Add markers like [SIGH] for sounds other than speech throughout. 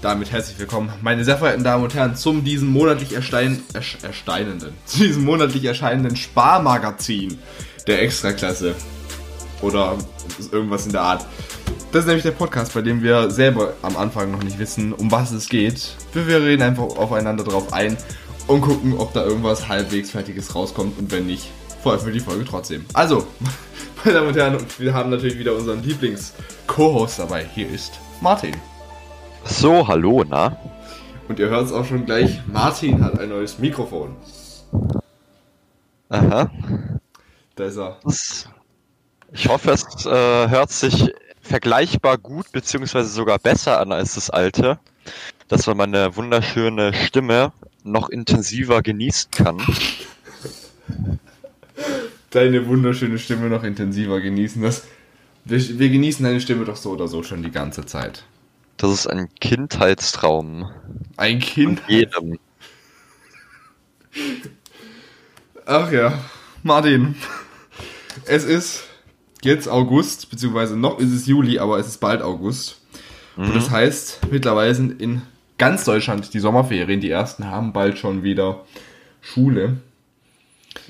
damit herzlich willkommen, meine sehr verehrten Damen und Herren, zum diesem monatlich erstein, ersteinenden, [LAUGHS] zu diesem monatlich erscheinenden Sparmagazin der Extraklasse. Oder irgendwas in der Art. Das ist nämlich der Podcast, bei dem wir selber am Anfang noch nicht wissen, um was es geht. Wir reden einfach aufeinander drauf ein und gucken, ob da irgendwas halbwegs Fertiges rauskommt und wenn nicht, veröffentlichen wir die Folge trotzdem. Also, [LAUGHS] meine Damen und Herren, wir haben natürlich wieder unseren Lieblings-Co-Host dabei. Hier ist Martin. So, hallo, na? Und ihr hört es auch schon gleich, Martin hat ein neues Mikrofon. Aha. Da ist er. Ich hoffe, es äh, hört sich vergleichbar gut beziehungsweise sogar besser an als das alte, dass man meine wunderschöne Stimme noch intensiver genießen kann. Deine wunderschöne Stimme noch intensiver genießen. Das, wir, wir genießen deine Stimme doch so oder so schon die ganze Zeit. Das ist ein Kindheitstraum. Ein Kind. Jedem. Ach ja, Martin. Es ist jetzt August, beziehungsweise noch ist es Juli, aber es ist bald August. Und das heißt, mittlerweile sind in ganz Deutschland die Sommerferien. Die ersten haben bald schon wieder Schule.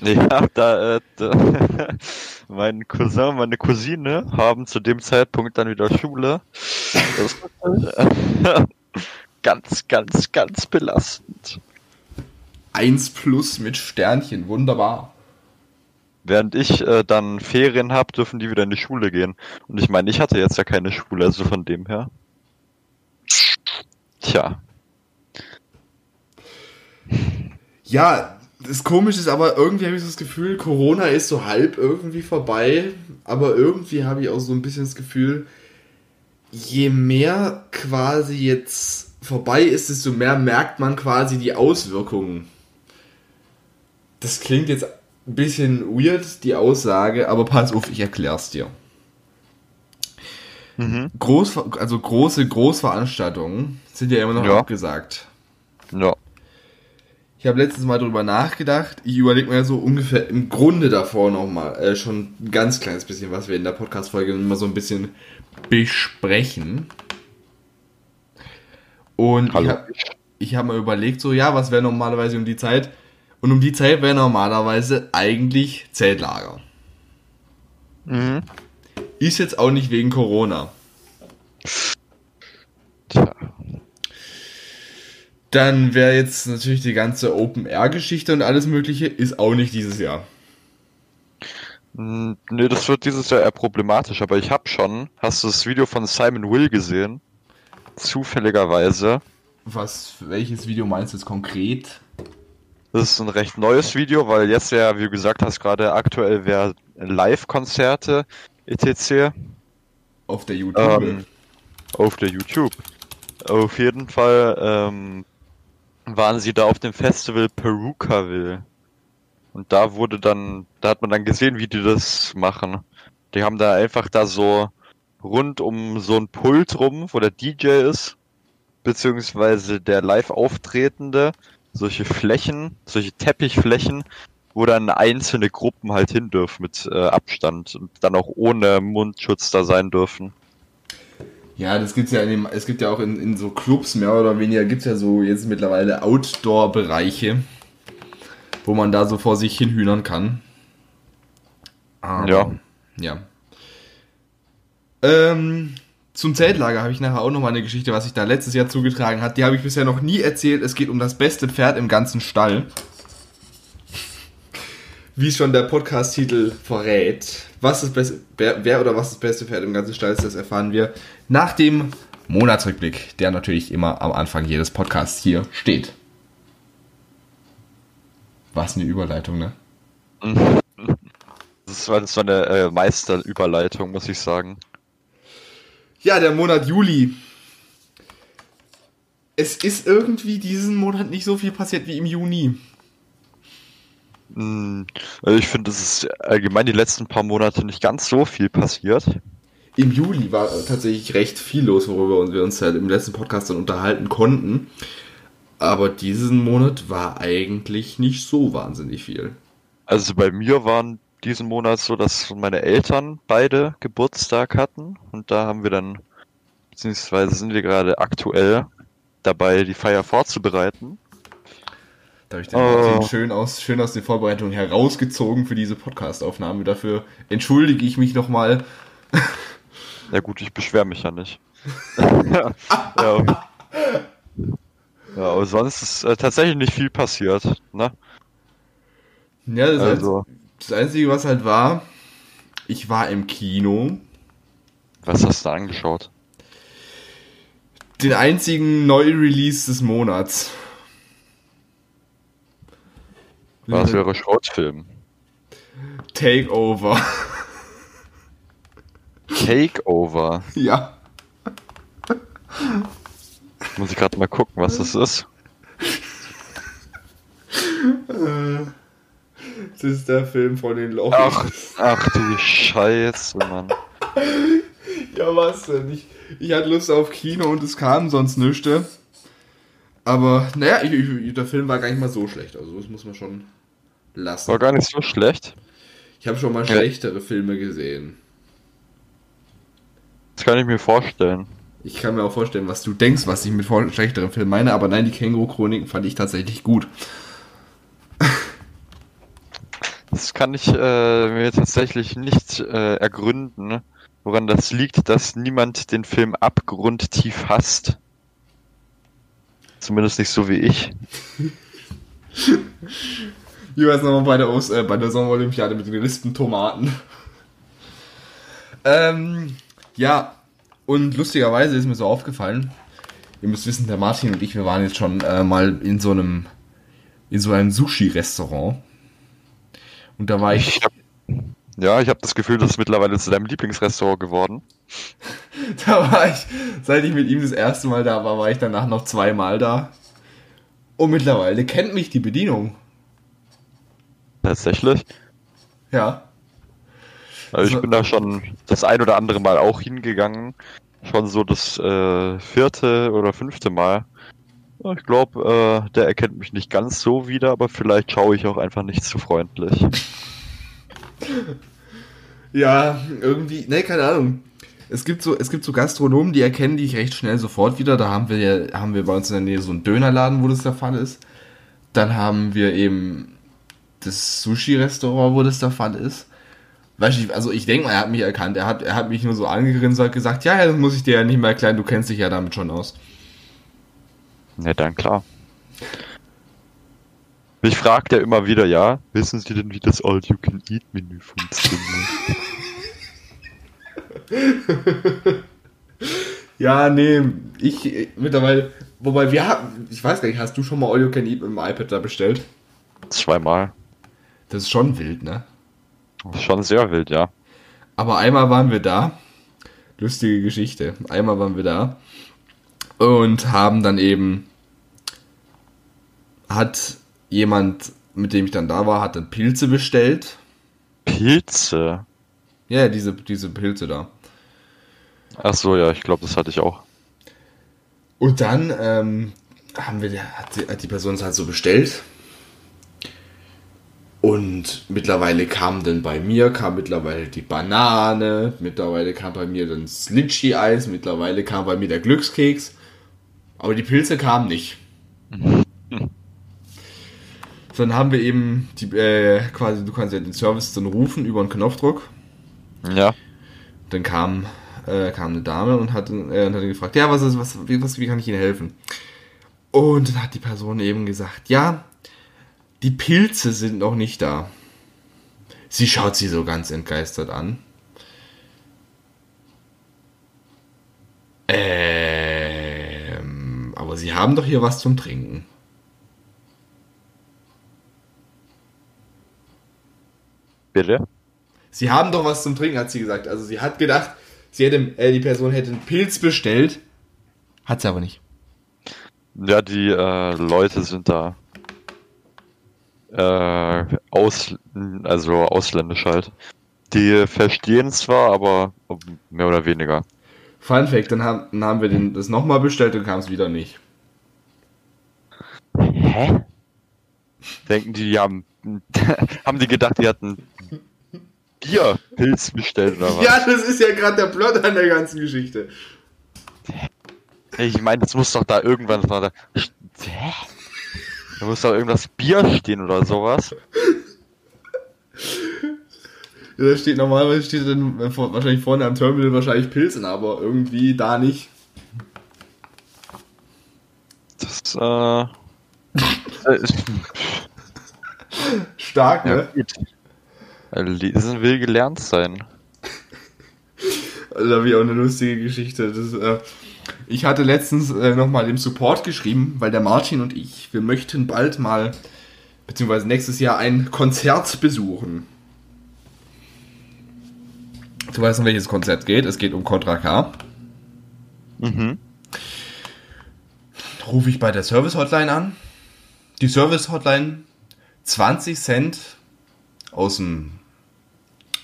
Ja, da, äh, da [LAUGHS] mein Cousin, meine Cousine haben zu dem Zeitpunkt dann wieder Schule. Das ist äh, [LAUGHS] ganz, ganz, ganz belastend. 1 plus mit Sternchen, wunderbar. Während ich äh, dann Ferien habe, dürfen die wieder in die Schule gehen. Und ich meine, ich hatte jetzt ja keine Schule, also von dem her. Tja. Ja, das Komische ist aber, irgendwie habe ich so das Gefühl, Corona ist so halb irgendwie vorbei. Aber irgendwie habe ich auch so ein bisschen das Gefühl, je mehr quasi jetzt vorbei ist, desto mehr merkt man quasi die Auswirkungen. Das klingt jetzt ein bisschen weird, die Aussage, aber pass auf, ich erklär's dir. Mhm. Groß, also große Großveranstaltungen sind ja immer noch Ja. abgesagt. Ja. Ich habe letztens mal drüber nachgedacht. Ich überlege mir so ungefähr im Grunde davor nochmal äh, schon ein ganz kleines bisschen, was wir in der Podcast-Folge immer so ein bisschen besprechen. Und Hallo. ich habe ich hab mal überlegt, so, ja, was wäre normalerweise um die Zeit? Und um die Zeit wäre normalerweise eigentlich Zeltlager. Mhm. Ist jetzt auch nicht wegen Corona. Tja. Dann wäre jetzt natürlich die ganze Open-Air-Geschichte und alles Mögliche, ist auch nicht dieses Jahr. Mm, Nee, das wird dieses Jahr eher problematisch, aber ich habe schon. Hast du das Video von Simon Will gesehen? Zufälligerweise. Was, welches Video meinst du jetzt konkret? Das ist ein recht neues Video, weil jetzt ja, wie du gesagt hast, gerade aktuell wäre Live-Konzerte etc. Auf der YouTube. Ähm, auf der YouTube. Auf jeden Fall ähm, waren sie da auf dem Festival Perukaville. Und da wurde dann, da hat man dann gesehen, wie die das machen. Die haben da einfach da so rund um so ein Pult rum, wo der DJ ist, beziehungsweise der live auftretende, solche Flächen, solche Teppichflächen, wo dann einzelne Gruppen halt hin dürfen mit äh, Abstand und dann auch ohne Mundschutz da sein dürfen. Ja, das gibt's ja in dem, es gibt ja auch in, in so Clubs mehr oder weniger, gibt's ja so jetzt mittlerweile Outdoor-Bereiche, wo man da so vor sich hin hühnern kann. Aber, Ja. Ja. Ähm, zum Zeltlager habe ich nachher auch noch mal eine Geschichte, was sich da letztes Jahr zugetragen hat. Die habe ich bisher noch nie erzählt. Es geht um das beste Pferd im ganzen Stall. Wie schon der Podcast-Titel verrät. Was das beste, wer, wer oder was das beste Pferd im ganzen Stall ist, das erfahren wir nach dem Monatsrückblick, der natürlich immer am Anfang jedes Podcasts hier steht. Was eine Überleitung, ne? [LAUGHS] Das war, das war eine äh, Meisterüberleitung, muss ich sagen. Ja, der Monat Juli. Es ist irgendwie diesen Monat nicht so viel passiert wie im Juni. Mm, Also ich finde, es ist allgemein die letzten paar Monate nicht ganz so viel passiert. Im Juli war tatsächlich recht viel los, worüber wir uns halt im letzten Podcast dann unterhalten konnten. Aber diesen Monat war eigentlich nicht so wahnsinnig viel. Also bei mir waren diesen Monat so, dass meine Eltern beide Geburtstag hatten und da haben wir dann, beziehungsweise sind wir gerade aktuell dabei, die Feier vorzubereiten. Da habe ich den Oh. Martin schön aus, schön aus den Vorbereitungen herausgezogen für diese Podcast-Aufnahme. Dafür entschuldige ich mich nochmal. [LAUGHS] Ja gut, ich beschwere mich ja nicht. [LAUGHS] ja. ja, aber sonst ist äh, tatsächlich nicht viel passiert. Ne? Ja, das, Also, das Einzige, was halt war, ich war im Kino. was hast du angeschaut? Den einzigen Neu-Release des Monats. Was wäre Schrottfilm? Takeover. Takeover. ja. Muss ich gerade mal gucken, was das ist. Das ist der Film von den Loch. Ach, ach du Scheiße, Mann. Ja, was denn? Ich, ich hatte Lust auf Kino und es kam sonst nichts. Aber, naja, ich, ich, der Film war gar nicht mal so schlecht. Also, das muss man schon lassen. War gar nicht so schlecht. Ich habe schon mal Ja. schlechtere Filme gesehen. Das kann ich mir vorstellen. Ich kann mir auch vorstellen, was du denkst, was ich mit schlechteren Filmen meine. Aber nein, die Känguru-Chroniken fand ich tatsächlich gut. Das kann ich äh, mir tatsächlich nicht äh, ergründen, woran das liegt, dass niemand den Film abgrundtief hasst. Zumindest nicht so wie ich. [LAUGHS] Wie war es nochmal bei der, Ost äh, bei der Sommerolympiade mit den gerispen Tomaten? ähm, ja, und lustigerweise ist mir so aufgefallen, ihr müsst wissen, der Martin und ich, wir waren jetzt schon äh, mal in so einem, in so einem Sushi-Restaurant. Und da war ich, Ich hab, ja, ich habe das Gefühl, das ist mittlerweile zu deinem Lieblingsrestaurant geworden. [LAUGHS] da war ich, seit ich mit ihm das erste Mal da war, war ich danach noch zweimal da. Und mittlerweile kennt mich die Bedienung. Tatsächlich. Ja. Also ich Also- bin da schon das ein oder andere Mal auch hingegangen. Schon so das äh, vierte oder fünfte Mal. Ich glaube, äh, der erkennt mich nicht ganz so wieder, aber vielleicht schaue ich auch einfach nicht zu freundlich. [LAUGHS] Ja, irgendwie, ne, keine Ahnung. Es gibt so, es gibt so Gastronomen, die erkennen dich recht schnell sofort wieder. Da haben wir ja, haben wir bei uns in der Nähe so einen Dönerladen, wo das der Fall ist. Dann haben wir eben das Sushi-Restaurant, wo das der Fall ist. Weißt du, also ich denke mal, er hat mich erkannt. Er hat, er hat mich nur so angegrinst und gesagt, ja, ja, das muss ich dir ja nicht mehr erklären, du kennst dich ja damit schon aus. Ja, dann klar. Mich fragt er immer wieder, ja, wissen Sie denn, wie das All-You-Can-Eat-Menü funktioniert? [LAUGHS] Ja, nee, ich äh, mittlerweile, wobei wir haben, ich weiß gar nicht, hast du schon mal All You Can Eat mit dem iPad da bestellt? Zweimal. Das ist schon wild, ne? Schon sehr wild, ja. Aber einmal waren wir da. Lustige Geschichte. Einmal waren wir da. Und haben dann eben. Hat jemand, mit dem ich dann da war, hat dann Pilze bestellt. Pilze? Ja, diese, diese Pilze da. Ach so, ja, ich glaube, das hatte ich auch. Und dann ähm, haben wir, hat die, hat die Person es halt so bestellt. Und mittlerweile kam dann bei mir, kam mittlerweile die Banane, mittlerweile kam bei mir dann das Litchi-Eis, mittlerweile kam bei mir der Glückskeks. Aber die Pilze kamen nicht. So, dann haben wir eben die, äh, quasi, du kannst ja den Service dann rufen über einen Knopfdruck. Ja. Dann kam, äh, kam eine Dame und hat, äh, und hat gefragt, ja, was ist, was, wie, was, wie kann ich Ihnen helfen? Und dann hat die Person eben gesagt, ja, die Pilze sind noch nicht da. Sie schaut sie so ganz entgeistert an. Ähm, aber Sie haben doch hier was zum Trinken. Bitte? Sie haben doch was zum Trinken, hat sie gesagt. Also sie hat gedacht, sie hätte, äh, die Person hätte einen Pilz bestellt. Hat sie aber nicht. Ja, die äh, Leute sind da äh, aus, also ausländisch halt. Die verstehen zwar, aber mehr oder weniger. Fun Fact, dann haben, dann haben wir den, das nochmal bestellt und kam es wieder nicht. Hä? Denken die, die haben, [LAUGHS] haben die gedacht, die hatten Bierpilz bestellt oder was? Ja, das ist ja gerade der Plot an der ganzen Geschichte. Ich meine, das muss doch da irgendwann. Hä? Da muss doch irgendwas Bier stehen oder sowas. Ja, da steht normalerweise steht dann wahrscheinlich vorne am Terminal wahrscheinlich Pilzen, aber irgendwie da nicht. Das, äh. ist- [LAUGHS] Stark, ja, ne? Lesen will gelernt sein. Also, da habe ich auch eine lustige Geschichte. Das, äh, ich hatte letztens äh, nochmal dem Support geschrieben, weil der Martin und ich, wir möchten bald mal, beziehungsweise nächstes Jahr ein Konzert besuchen. Du weißt, um welches Konzert geht. Es geht um Contra K. Mhm. Rufe ich bei der Service Hotline an. Die Service Hotline 20 Cent aus dem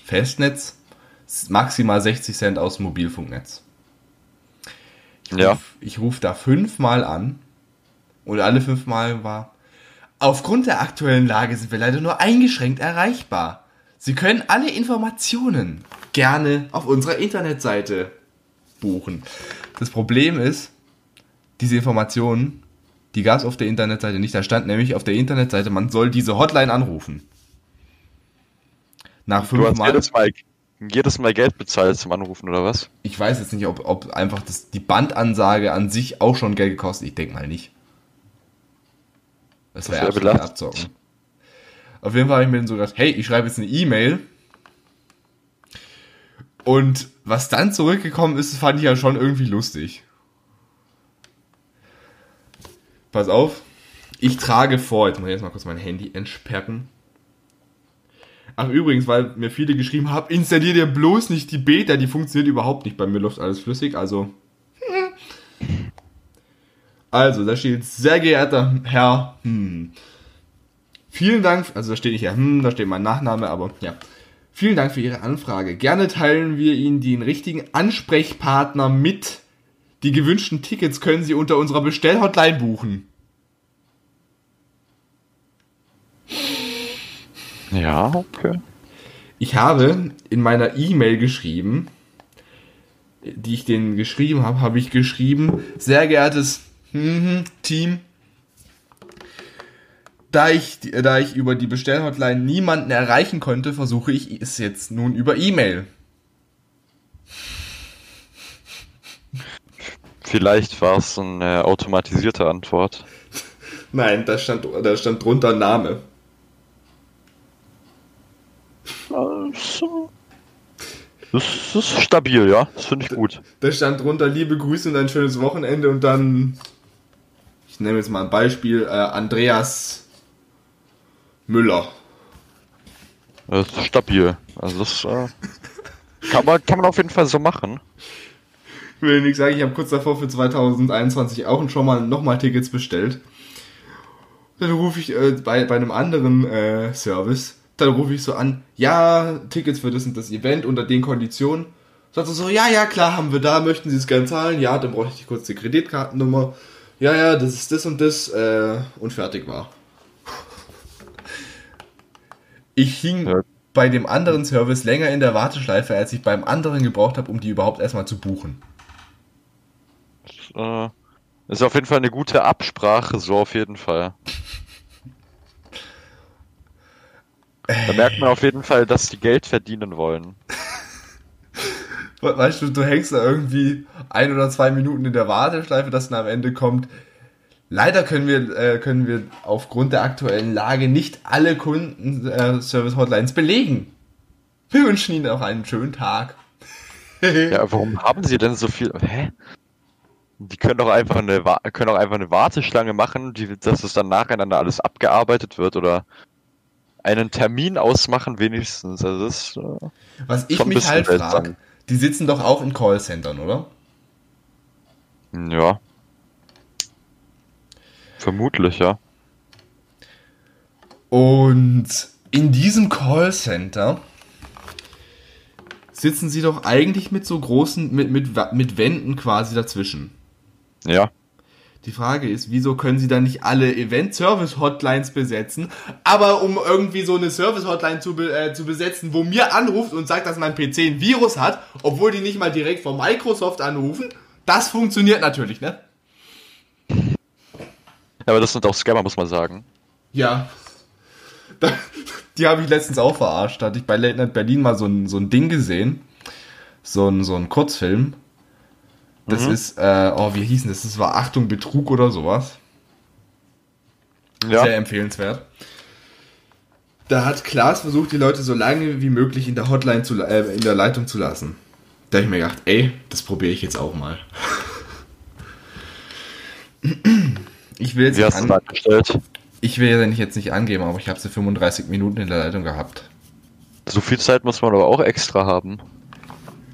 Festnetz, maximal 60 Cent aus dem Mobilfunknetz. Ja. Ich rufe da fünfmal an und alle fünfmal war, aufgrund der aktuellen Lage sind wir leider nur eingeschränkt erreichbar. Sie können alle Informationen gerne auf unserer Internetseite buchen. Das Problem ist, diese Informationen, die gab es auf der Internetseite nicht. Da stand nämlich auf der Internetseite, man soll diese Hotline anrufen. Nach Du hast fünfmal. jedes Mal, jedes Mal Geld bezahlt zum Anrufen, oder was? Ich weiß jetzt nicht, ob, ob einfach das, die Bandansage an sich auch schon Geld gekostet. Ich denke mal nicht. Das Das wäre wär absolut abzocken. Auf jeden Fall habe ich mir dann so gedacht, hey, ich schreibe jetzt eine E-Mail. Und was dann zurückgekommen ist, fand ich ja schon irgendwie lustig. Pass auf. Ich trage vor, jetzt muss ich jetzt mal kurz mein Handy entsperren. Ach übrigens, weil mir viele geschrieben haben, installier dir bloß nicht die Beta, die funktioniert überhaupt nicht. Bei mir läuft alles flüssig, also. Also, da steht, sehr geehrter Herr, hm. Vielen Dank, also da steht nicht ja, hm, da steht mein Nachname, aber ja. Vielen Dank für Ihre Anfrage. Gerne teilen wir Ihnen den richtigen Ansprechpartner mit. Die gewünschten Tickets können Sie unter unserer Bestellhotline buchen. Ja, okay. Ich habe in meiner E-Mail geschrieben, die ich denen geschrieben habe, habe ich geschrieben, sehr geehrtes mhm, Team, da ich, da ich über die Bestellhotline niemanden erreichen konnte, versuche ich es jetzt nun über E-Mail. Vielleicht war es eine automatisierte Antwort. Nein, da stand, da stand drunter Name. Das ist stabil, ja. Das finde ich gut. Da stand drunter liebe Grüße und ein schönes Wochenende und dann, ich nehme jetzt mal ein Beispiel, äh, Andreas Müller. Das ist stabil. Also das äh, kann, man, kann man auf jeden Fall so machen. Ich will nicht sagen, ich habe kurz davor für 2021 auch schon mal nochmal Tickets bestellt. Dann rufe ich äh, bei, bei einem anderen äh, Service, dann rufe ich so an, ja, Tickets für das und das Event unter den Konditionen. Sagt er so, ja, ja, klar, haben wir da, möchten Sie es gern zahlen? Ja, dann brauche ich kurz die Kreditkartennummer. Ja, ja, das ist das und das äh, und fertig war. Ich hing Ja. bei dem anderen Service länger in der Warteschleife, als ich beim anderen gebraucht habe, um die überhaupt erstmal zu buchen. Äh, ist auf jeden Fall eine gute Absprache, so auf jeden Fall. Da merkt man auf jeden Fall, dass die Geld verdienen wollen. We- Weißt du, du hängst da irgendwie ein oder zwei Minuten in der Warteschleife, dass dann am Ende kommt. Leider können wir, äh, können wir aufgrund der aktuellen Lage nicht alle Kundenservice-Hotlines belegen. Wir wünschen Ihnen auch einen schönen Tag. [LAUGHS] Ja, warum haben sie denn so viel? Hä? Die können doch einfach eine, können doch einfach eine Warteschlange machen, die, dass es dann nacheinander alles abgearbeitet wird oder einen Termin ausmachen wenigstens. Also das, äh, Was ich mich halt frage, die sitzen doch auch in Callcentern, oder? ja. Vermutlich, ja. Und in diesem Callcenter sitzen sie doch eigentlich mit so großen, mit, mit, mit Wänden quasi dazwischen. Ja. Die Frage ist, wieso können sie dann nicht alle Event-Service-Hotlines besetzen? Aber um irgendwie so eine Service-Hotline zu, be äh, zu besetzen, wo mir anruft und sagt, dass mein PC ein Virus hat, obwohl die nicht mal direkt von Microsoft anrufen, das funktioniert natürlich, ne? Aber das sind auch Scammer, muss man sagen. Ja. Die habe ich letztens auch verarscht. Da hatte ich bei Late Night Berlin mal so ein, so ein Ding gesehen. So ein, so ein Kurzfilm. Das Mhm. ist, äh, oh, wie hieß denn das? Das war Achtung, Betrug oder sowas. Ja. Sehr empfehlenswert. Da hat Klaas versucht, die Leute so lange wie möglich in der Hotline zu, äh, in der Leitung zu lassen. Da habe ich mir gedacht, ey, das probiere ich jetzt auch mal. [CLEARS THROAT] Ich will jetzt Wie nicht, hast du an, das angestellt? ich will ja nicht- jetzt nicht angeben, aber ich habe sie 35 Minuten in der Leitung gehabt. So viel Zeit muss man aber auch extra haben.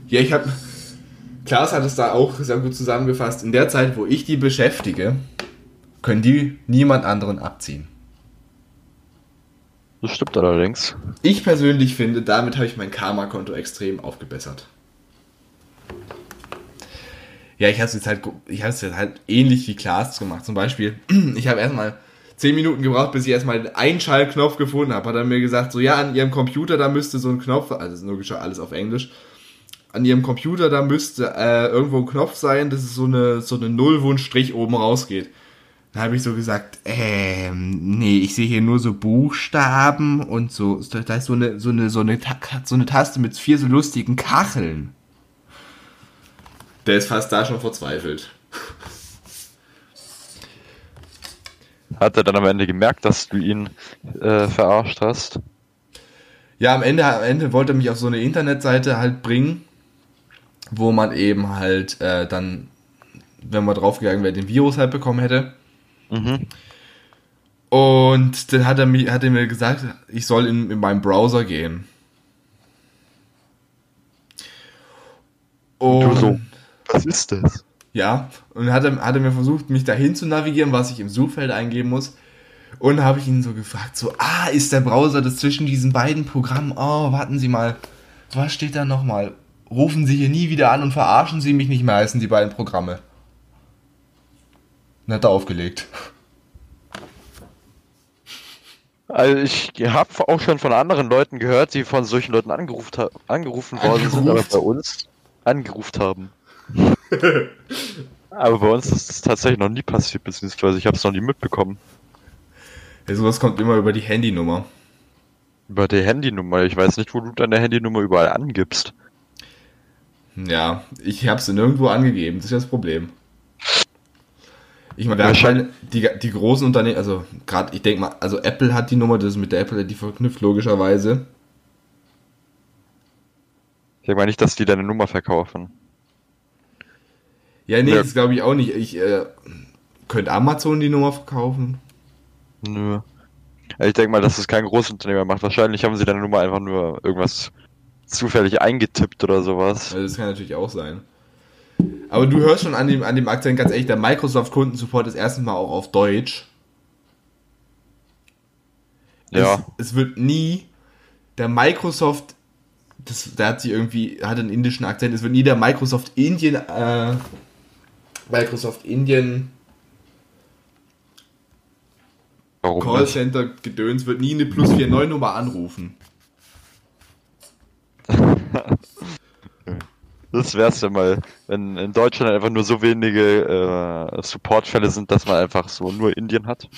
Ja, ich habe. Klaas hat es da auch sehr gut zusammengefasst. In der Zeit, wo ich die beschäftige, können die niemand anderen abziehen. Das stimmt allerdings. Ich persönlich finde, damit habe ich mein Karma-Konto extrem aufgebessert. Ja, ich habe es jetzt halt, ich jetzt halt ähnlich wie Klaas gemacht. Zum Beispiel, [CLEARS THROAT] ich habe erstmal 10 Minuten gebraucht, bis ich erstmal den Einschaltknopf gefunden habe. Hat er mir gesagt, so ja, an ihrem Computer, da müsste so ein Knopf, also ist logisch alles auf Englisch, an ihrem Computer, da müsste äh, irgendwo ein Knopf sein, dass es so eine, so eine Null, wo ein Strich oben rausgeht. Dann habe ich so gesagt, ähm, nee, ich sehe hier nur so Buchstaben und so, da ist so eine, so eine, so eine, so eine Taste mit vier so lustigen Kacheln. Der ist fast da schon verzweifelt. Hat er dann am Ende gemerkt, dass du ihn äh, verarscht hast? Ja, am Ende, am Ende wollte er mich auf so eine Internetseite halt bringen, wo man eben halt äh, dann, wenn man draufgegangen wäre, den Virus halt bekommen hätte. Mhm. Und dann hat er, mir, hat er mir gesagt, ich soll in, in meinen Browser gehen. Und Du so, was ist das? Ja, und hat er, hat er mir versucht, mich dahin zu navigieren, was ich im Suchfeld eingeben muss. Und habe ich ihn so gefragt, so, ah, ist der Browser das zwischen diesen beiden Programmen? Oh, warten Sie mal, was steht da nochmal? Rufen Sie hier nie wieder an und verarschen Sie mich nicht mehr, heißen die beiden Programme. Und hat er aufgelegt. Also ich habe auch schon von anderen Leuten gehört, die von solchen Leuten angerufen, ha angerufen worden sind, aber bei uns angerufen haben. [LAUGHS] aber bei uns ist das tatsächlich noch nie passiert, beziehungsweise ich habe es noch nie mitbekommen. Ja, sowas kommt immer über die Handynummer. Über die Handynummer. Ich weiß nicht, wo du deine Handynummer überall angibst. Ja, ich habe sie nirgendwo angegeben, das ist das Problem. Ich meine, Wahrscheinlich- die, die großen Unternehmen, also gerade, ich denke mal, also Apple hat die Nummer, das ist mit der Apple die verknüpft, logischerweise. Ich denke mal nicht, dass die deine Nummer verkaufen. Ja, nee, Ja. das glaube ich auch nicht. Ich äh, könnte Amazon die Nummer verkaufen. Nö. Ja, Ich denke mal, dass es kein Großunternehmer macht. Wahrscheinlich haben sie deine Nummer einfach nur irgendwas zufällig eingetippt oder sowas. Also das kann natürlich auch sein. Aber du hörst schon an dem, an dem Akzent ganz ehrlich, der Microsoft-Kundensupport ist erstens mal auch auf Deutsch. Ja. Es, es wird nie der Microsoft, das, der hat sie irgendwie, hat einen indischen Akzent, es wird nie der Microsoft Indien, äh, Microsoft Indien Warum? Callcenter Gedöns wird nie eine plus 49 Nummer anrufen. Das wär's ja mal, wenn in Deutschland einfach nur so wenige äh, Supportfälle sind, dass man einfach so nur Indien hat.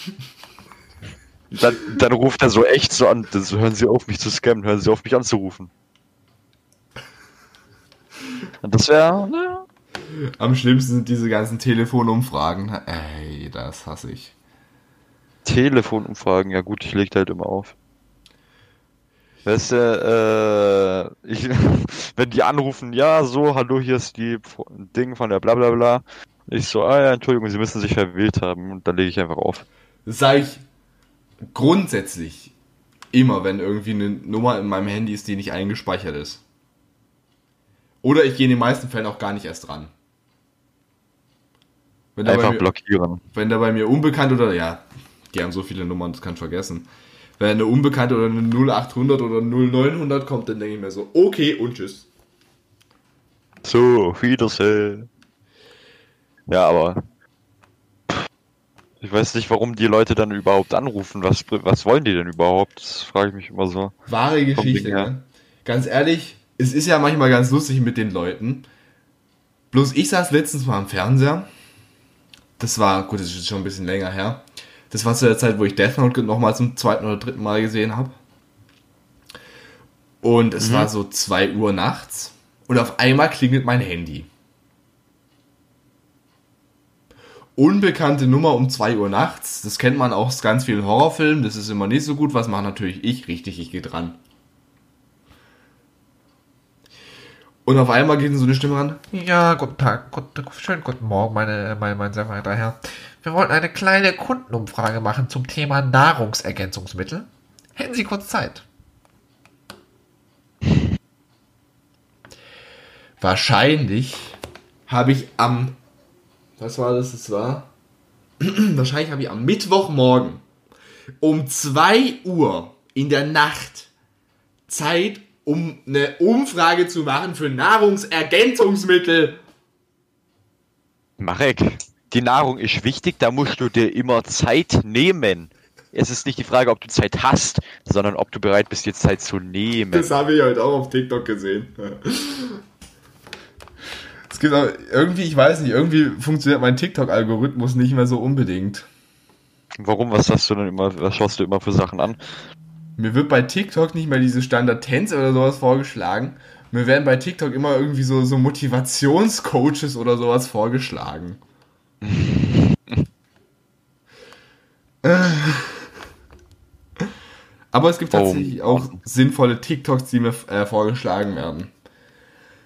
Dann, dann ruft er so echt so an, das, hören Sie auf mich zu scammen, hören Sie auf mich anzurufen. Und das wäre, naja, Am schlimmsten sind diese ganzen Telefonumfragen. Ey, das hasse ich. Telefonumfragen, ja gut, ich leg da halt immer auf. Weißt du, äh, ich, [LAUGHS] wenn die anrufen, ja, so, hallo, hier ist die Ding von der bla bla bla. Ich so, ah ja, Entschuldigung, Sie müssen sich verwählt haben und dann lege ich einfach auf. Das sage ich grundsätzlich immer, wenn irgendwie eine Nummer in meinem Handy ist, die nicht eingespeichert ist. Oder ich gehe in den meisten Fällen auch gar nicht erst dran. Wenn Einfach mir, blockieren. wenn da bei mir unbekannt oder ja, die haben so viele Nummern, das kann ich vergessen. Wenn eine unbekannte oder eine 0800 oder 0900 kommt, dann denke ich mir so, okay und tschüss. So, auf Wiedersehen. Ja, aber ich weiß nicht, warum die Leute dann überhaupt anrufen. Was, was wollen die denn überhaupt? Das frage ich mich immer so. Wahre Geschichte, ne? Ganz ehrlich, es ist ja manchmal ganz lustig mit den Leuten. Bloß ich saß letztens mal am Fernseher. Das war, gut, das ist schon ein bisschen länger her. Das war zu der Zeit, wo ich Death Note nochmal zum zweiten oder dritten Mal gesehen habe. Und es mhm. war so 2 Uhr nachts. Und auf einmal klingelt mein Handy. Unbekannte Nummer um 2 Uhr nachts. Das kennt man auch aus ganz vielen Horrorfilmen. Das ist immer nicht so gut. Was macht natürlich ich? Richtig, ich gehe dran. Und auf einmal geht so eine Stimme ran. Ja, guten Tag, guten, schönen guten Morgen, meine, mein, mein sehr verehrter Herr. Wir wollten eine kleine Kundenumfrage machen zum Thema Nahrungsergänzungsmittel. Hätten Sie kurz Zeit? Wahrscheinlich habe ich am, was war das, das war? [CLEARS THROAT] Wahrscheinlich habe ich am Mittwochmorgen um 2 Uhr in der Nacht Zeit, um eine Umfrage zu machen für Nahrungsergänzungsmittel. Marek, die Nahrung ist wichtig, da musst du dir immer Zeit nehmen. Es ist nicht die Frage, ob du Zeit hast, sondern ob du bereit bist, dir Zeit zu nehmen. Das habe ich heute auch auf TikTok gesehen. Es gibt auch irgendwie, ich weiß nicht, irgendwie funktioniert mein TikTok-Algorithmus nicht mehr so unbedingt. Warum? Was hast du denn immer, was schaust du immer für Sachen an? Mir wird bei TikTok nicht mehr diese Standard-Tänze oder sowas vorgeschlagen. Mir werden bei TikTok immer irgendwie so, so Motivationscoaches oder sowas vorgeschlagen. Aber es gibt oh. tatsächlich oh. auch sinnvolle TikToks, die mir äh, vorgeschlagen werden.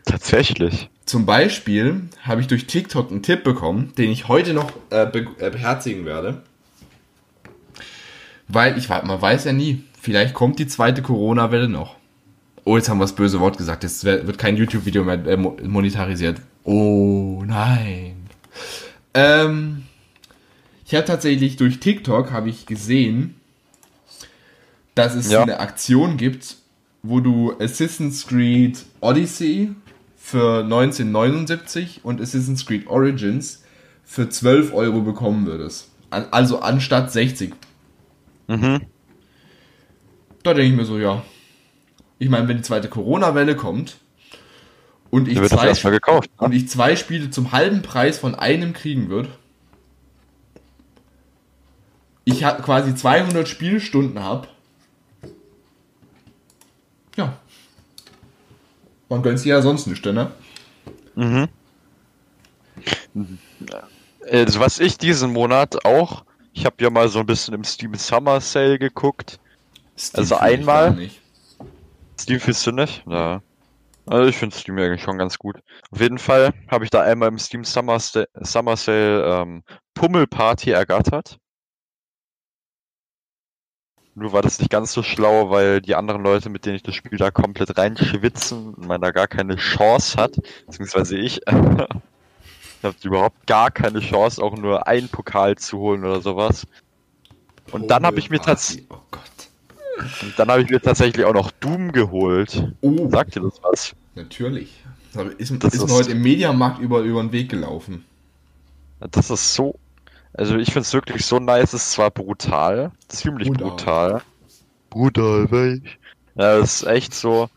Tatsächlich. Zum Beispiel habe ich durch TikTok einen Tipp bekommen, den ich heute noch äh, be äh, beherzigen werde. Weil ich man weiß ja nie. Vielleicht kommt die zweite Corona-Welle noch. Oh, jetzt haben wir das böse Wort gesagt. Jetzt wird kein YouTube-Video mehr äh, monetarisiert. Oh, nein. Ähm, ich habe tatsächlich durch TikTok habe ich gesehen, dass es ja. eine Aktion gibt, wo du Assassin's Creed Odyssey für 1979 und Assassin's Creed Origins für 12 Euro bekommen würdest. Also anstatt 60. Mhm. Da denke ich mir so, ja. Ich meine, wenn die zweite Corona-Welle kommt und ich, zwei, gekauft, ne? und ich zwei Spiele zum halben Preis von einem kriegen würde, ich habe quasi 200 Spielstunden habe, ja. Man gönnt sich ja sonst nicht, ne? Mhm. Also was ich diesen Monat auch, ich habe ja mal so ein bisschen im Steam Summer Sale geguckt, Steam also einmal. Steam findest du nicht? Ja. Also ich finde Steam eigentlich schon ganz gut. Auf jeden Fall habe ich da einmal im Steam Summer, Summer Sale ähm, Pummelparty ergattert. Nur war das nicht ganz so schlau, weil die anderen Leute, mit denen ich das Spiel da komplett reinschwitzen man da gar keine Chance hat, beziehungsweise ich, [LAUGHS] ich habe überhaupt gar keine Chance, auch nur einen Pokal zu holen oder sowas. Und dann habe ich mir tatsächlich. Oh Gott. Und dann habe ich mir tatsächlich auch noch Doom geholt. Oh. Sagt dir das was? Natürlich. Ist, das ist, ist mir heute im Mediamarkt über, über den Weg gelaufen. Das ist so. Also ich finde es wirklich so nice. Es ist zwar brutal, ziemlich brutal. Brutal, weich. Ja, es ist echt so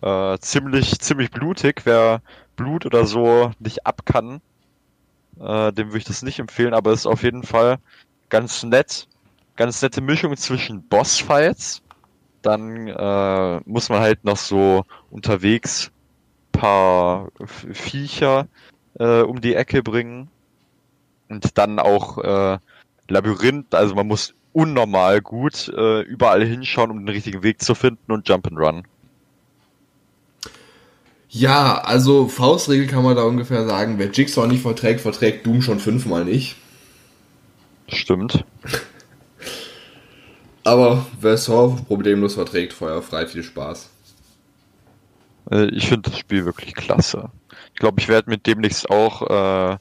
äh, ziemlich, ziemlich blutig. Wer Blut oder so nicht ab kann, äh, dem würde ich das nicht empfehlen, aber es ist auf jeden Fall ganz nett ganz nette Mischung zwischen Bossfights. Dann äh, muss man halt noch so unterwegs paar Viecher äh, um die Ecke bringen. Und dann auch äh, Labyrinth, also man muss unnormal gut äh, überall hinschauen, um den richtigen Weg zu finden und Jump and Run. Ja, also Faustregel kann man da ungefähr sagen, wer Jigsaw nicht verträgt, verträgt Doom schon fünfmal nicht. Stimmt. [LAUGHS] Aber wer Saw problemlos verträgt, feuerfrei, viel Spaß. Äh, ich finde das Spiel wirklich klasse. Ich glaube, ich werde mit demnächst auch. Äh,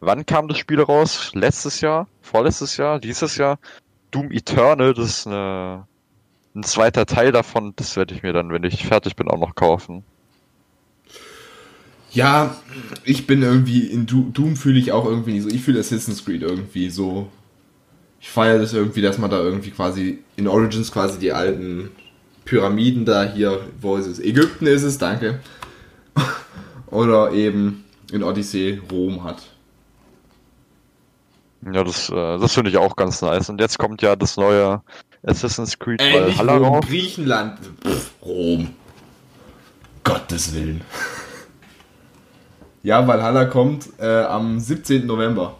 wann kam das Spiel raus? Letztes Jahr? Vorletztes Jahr? Dieses Jahr? Doom Eternal, das ist eine, ein zweiter Teil davon. Das werde ich mir dann, wenn ich fertig bin, auch noch kaufen. Ja, ich bin irgendwie in Doom fühle ich auch irgendwie nicht so. Ich fühle Assassin's Creed irgendwie so ich feiere das irgendwie, dass man da irgendwie quasi in Origins quasi die alten Pyramiden da hier, wo ist es? Ägypten ist es, danke. [LAUGHS] Oder eben in Odyssee Rom hat. Ja, das, äh, das finde ich auch ganz nice. Und jetzt kommt ja das neue Assassin's Creed Valhalla Rom, raus. Griechenland. Pff, Rom. Gottes Willen. [LAUGHS] Ja, Valhalla kommt äh, am 17. November.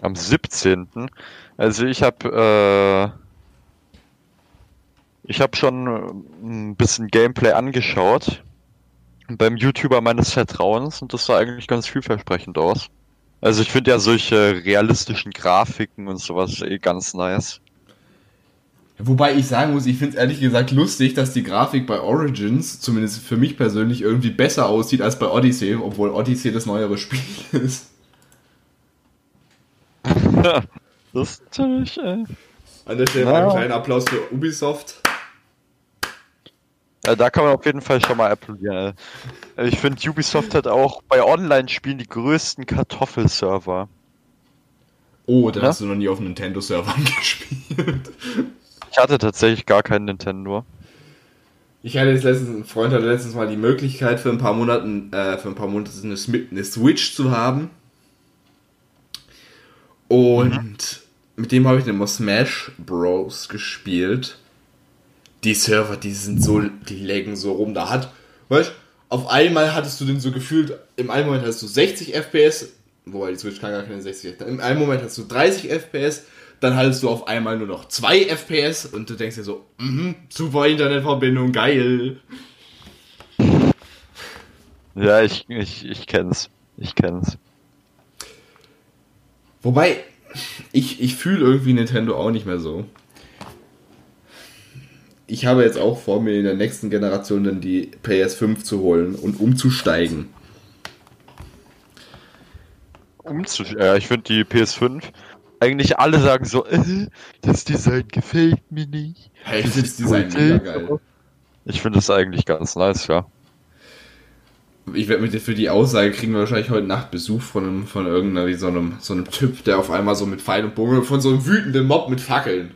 Am 17. Also ich habe äh, ich habe schon äh, ein bisschen Gameplay angeschaut beim YouTuber meines Vertrauens und das sah eigentlich ganz vielversprechend aus. Also ich finde ja solche realistischen Grafiken und sowas eh ganz nice. Wobei ich sagen muss, ich finde es ehrlich gesagt lustig, dass die Grafik bei Origins, zumindest für mich persönlich, irgendwie besser aussieht als bei Odyssey, obwohl Odyssey das neuere Spiel [LAUGHS] ist. [LAUGHS] das ist natürlich äh, An der Stelle mal einen kleinen Applaus für Ubisoft. Ja, da kann man auf jeden Fall schon mal applaudieren. ey. Ich finde, Ubisoft hat auch bei Online-Spielen die größten Kartoffelserver. Oh, dann Ja? hast du noch nie auf Nintendo-Servern [LAUGHS] gespielt. Ich hatte tatsächlich gar keinen Nintendo. Ich hatte jetzt letztens, ein Freund hatte letztens mal die Möglichkeit für ein paar Monaten, äh, für ein paar Monate eine, eine Switch zu haben. Und mit dem habe ich dann immer Smash Bros. gespielt. Die Server, die sind so, die laggen so rum. Da hat, weißt auf einmal hattest du den so gefühlt, im einen Moment hast du 60 FPS, wobei die Switch kann gar keine 60 FPS, im einen Moment hast du 30 FPS, dann hattest du auf einmal nur noch 2 FPS und du denkst dir so, mhm, super Internetverbindung, geil. Ja, ich, ich, ich kenn's. Ich kenn's. Wobei, ich, ich fühle irgendwie Nintendo auch nicht mehr so. Ich habe jetzt auch vor, mir in der nächsten Generation dann die PS5 zu holen und umzusteigen. Umzu ja, ich finde die PS5, eigentlich alle sagen so, äh, das Design gefällt mir nicht. Hey, finde das Design mega geil. Ich finde es eigentlich ganz nice, ja. Ich werde mit dir für die Aussage kriegen wir wahrscheinlich heute Nacht Besuch von einem, von irgendeiner, wie so einem, so einem Typ, der auf einmal so mit Pfeil und Bogen, von so einem wütenden Mob mit Fackeln.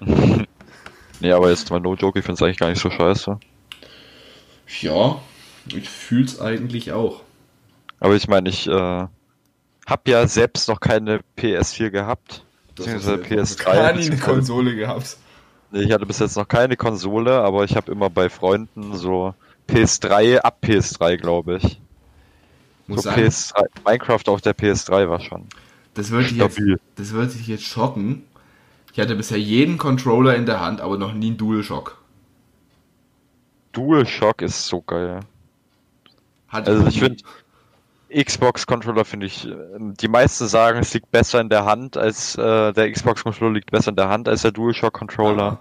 [LAUGHS] Nee, aber jetzt mal no joke, ich finde es eigentlich gar nicht so scheiße. Ja, ich fühl's eigentlich auch. Aber ich meine, ich äh, habe ja selbst noch keine PS4 gehabt. Beziehungsweise ja PS3. gar nie eine Konsole gehabt. Nee, Ich hatte bis jetzt noch keine Konsole, aber ich habe immer bei Freunden so PS3, ab PS3 glaube ich. Muss so sagen, PS3, Minecraft auf der PS3 war schon. das würde ich jetzt. Das wird sich jetzt schocken. Ich hatte bisher jeden Controller in der Hand, aber noch nie einen DualShock. DualShock ist so geil. Hatte Also ich nie. find- Xbox-Controller finde ich, ähm, die meisten sagen, es liegt besser in der Hand als äh, der Xbox-Controller liegt besser in der Hand als der DualShock-Controller.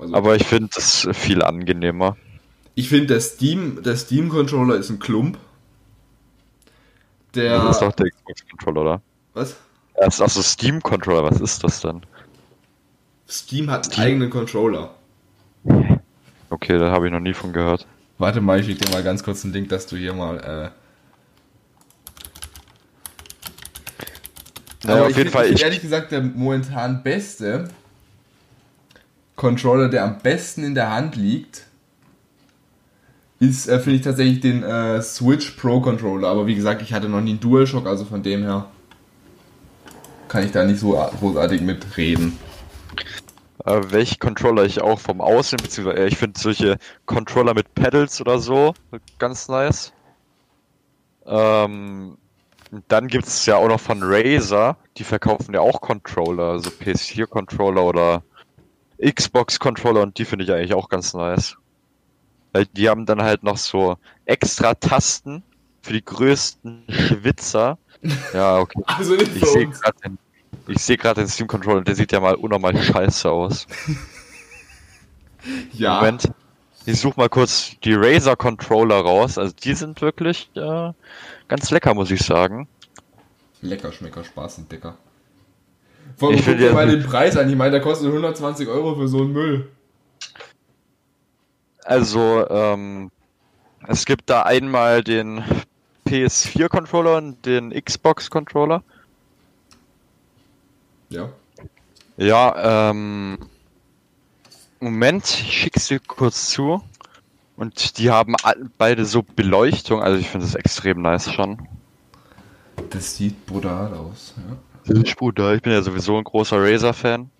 Also, Aber ich finde es viel angenehmer. Ich finde, der Steam, der Steam Controller ist ein Klump. Der. Das ist doch der Xbox-Controller, oder? was? Das ist also Steam-Controller, was ist das denn? Steam hat einen Steam? eigenen Controller. Okay, da habe ich noch nie von gehört. Warte mal, ich schicke dir mal ganz kurz einen Link, dass du hier mal. Äh... Naja, auf jeden Fall, ich, ehrlich gesagt der momentan beste Controller, der am besten in der Hand liegt, ist, äh, finde ich tatsächlich den äh, Switch Pro Controller. Aber wie gesagt, ich hatte noch nie einen DualShock, also von dem her kann ich da nicht so großartig mitreden. äh, welche Controller ich auch vom Aussehen, beziehungsweise äh, ich finde solche Controller mit Pedals oder so ganz nice. Ähm, dann gibt es ja auch noch von Razer, die verkaufen ja auch Controller, also PS4-Controller oder Xbox-Controller und die finde ich eigentlich auch ganz nice. Weil die haben dann halt noch so extra Tasten für die größten Schwitzer. Ja, okay. [LAUGHS] Also nicht Ich sehe gerade den, ich sehe gerade den Steam Controller, der sieht ja mal unnormal scheiße aus. [LAUGHS] Ja, Moment. Ich suche mal kurz die Razer Controller raus. Also die sind wirklich äh, ganz lecker, muss ich sagen. lecker, schmecker, Spaß und Dicker. Vor allem Ich guck dir- mal den Preis an. Ich meine, der kostet 120 Euro für so einen Müll. Also, ähm, es gibt da einmal den PS4 Controller und den Xbox Controller. Ja. Ja, ähm, Moment, ich schick's dir kurz zu. Und die haben beide so Beleuchtung, also ich finde das extrem nice schon. Das sieht brutal aus. Ja. Das ist brutal. Ich bin ja sowieso ein großer Razer-Fan.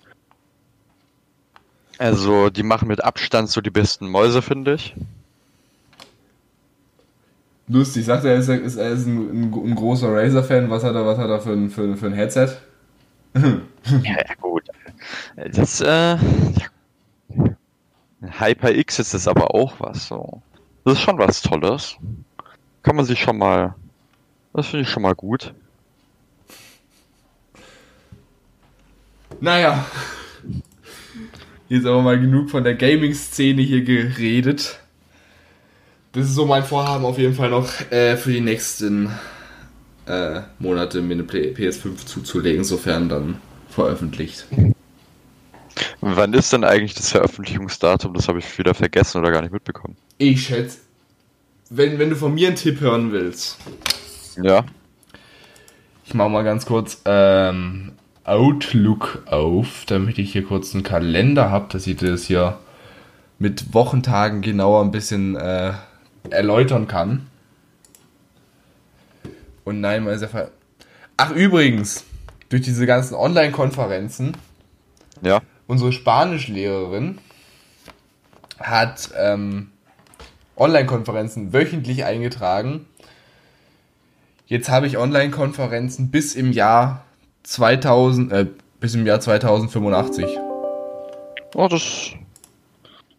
Also, die machen mit Abstand so die besten Mäuse, finde ich. Lustig, sagt er, er ist, ist, er ist ein, ein, ein großer Razer-Fan. Was hat er, was hat er für ein, für, für ein Headset? [LAUGHS] Ja, gut. Das, äh. HyperX ist das aber auch was so. Das ist schon was Tolles. Kann man sich schon mal. Das finde ich schon mal gut. Naja. Jetzt aber mal genug von der Gaming-Szene hier geredet. Das ist so mein Vorhaben auf jeden Fall noch äh, für die nächsten äh, Monate mir eine PS5 zuzulegen, sofern dann veröffentlicht. Wann ist denn eigentlich das Veröffentlichungsdatum? Das habe ich wieder vergessen oder gar nicht mitbekommen. Ich schätze, wenn, wenn du von mir einen Tipp hören willst. Ja. Ich mache mal ganz kurz ähm, Outlook auf, damit ich hier kurz einen Kalender habe, dass ich das hier mit Wochentagen genauer ein bisschen äh, erläutern kann. Und nein, mal sehr ver Ach, übrigens, durch diese ganzen Online-Konferenzen, Ja. unsere Spanischlehrerin hat ähm, Online-Konferenzen wöchentlich eingetragen. Jetzt habe ich Online-Konferenzen bis im Jahr 2000, äh, bis im Jahr 2085. Oh, das.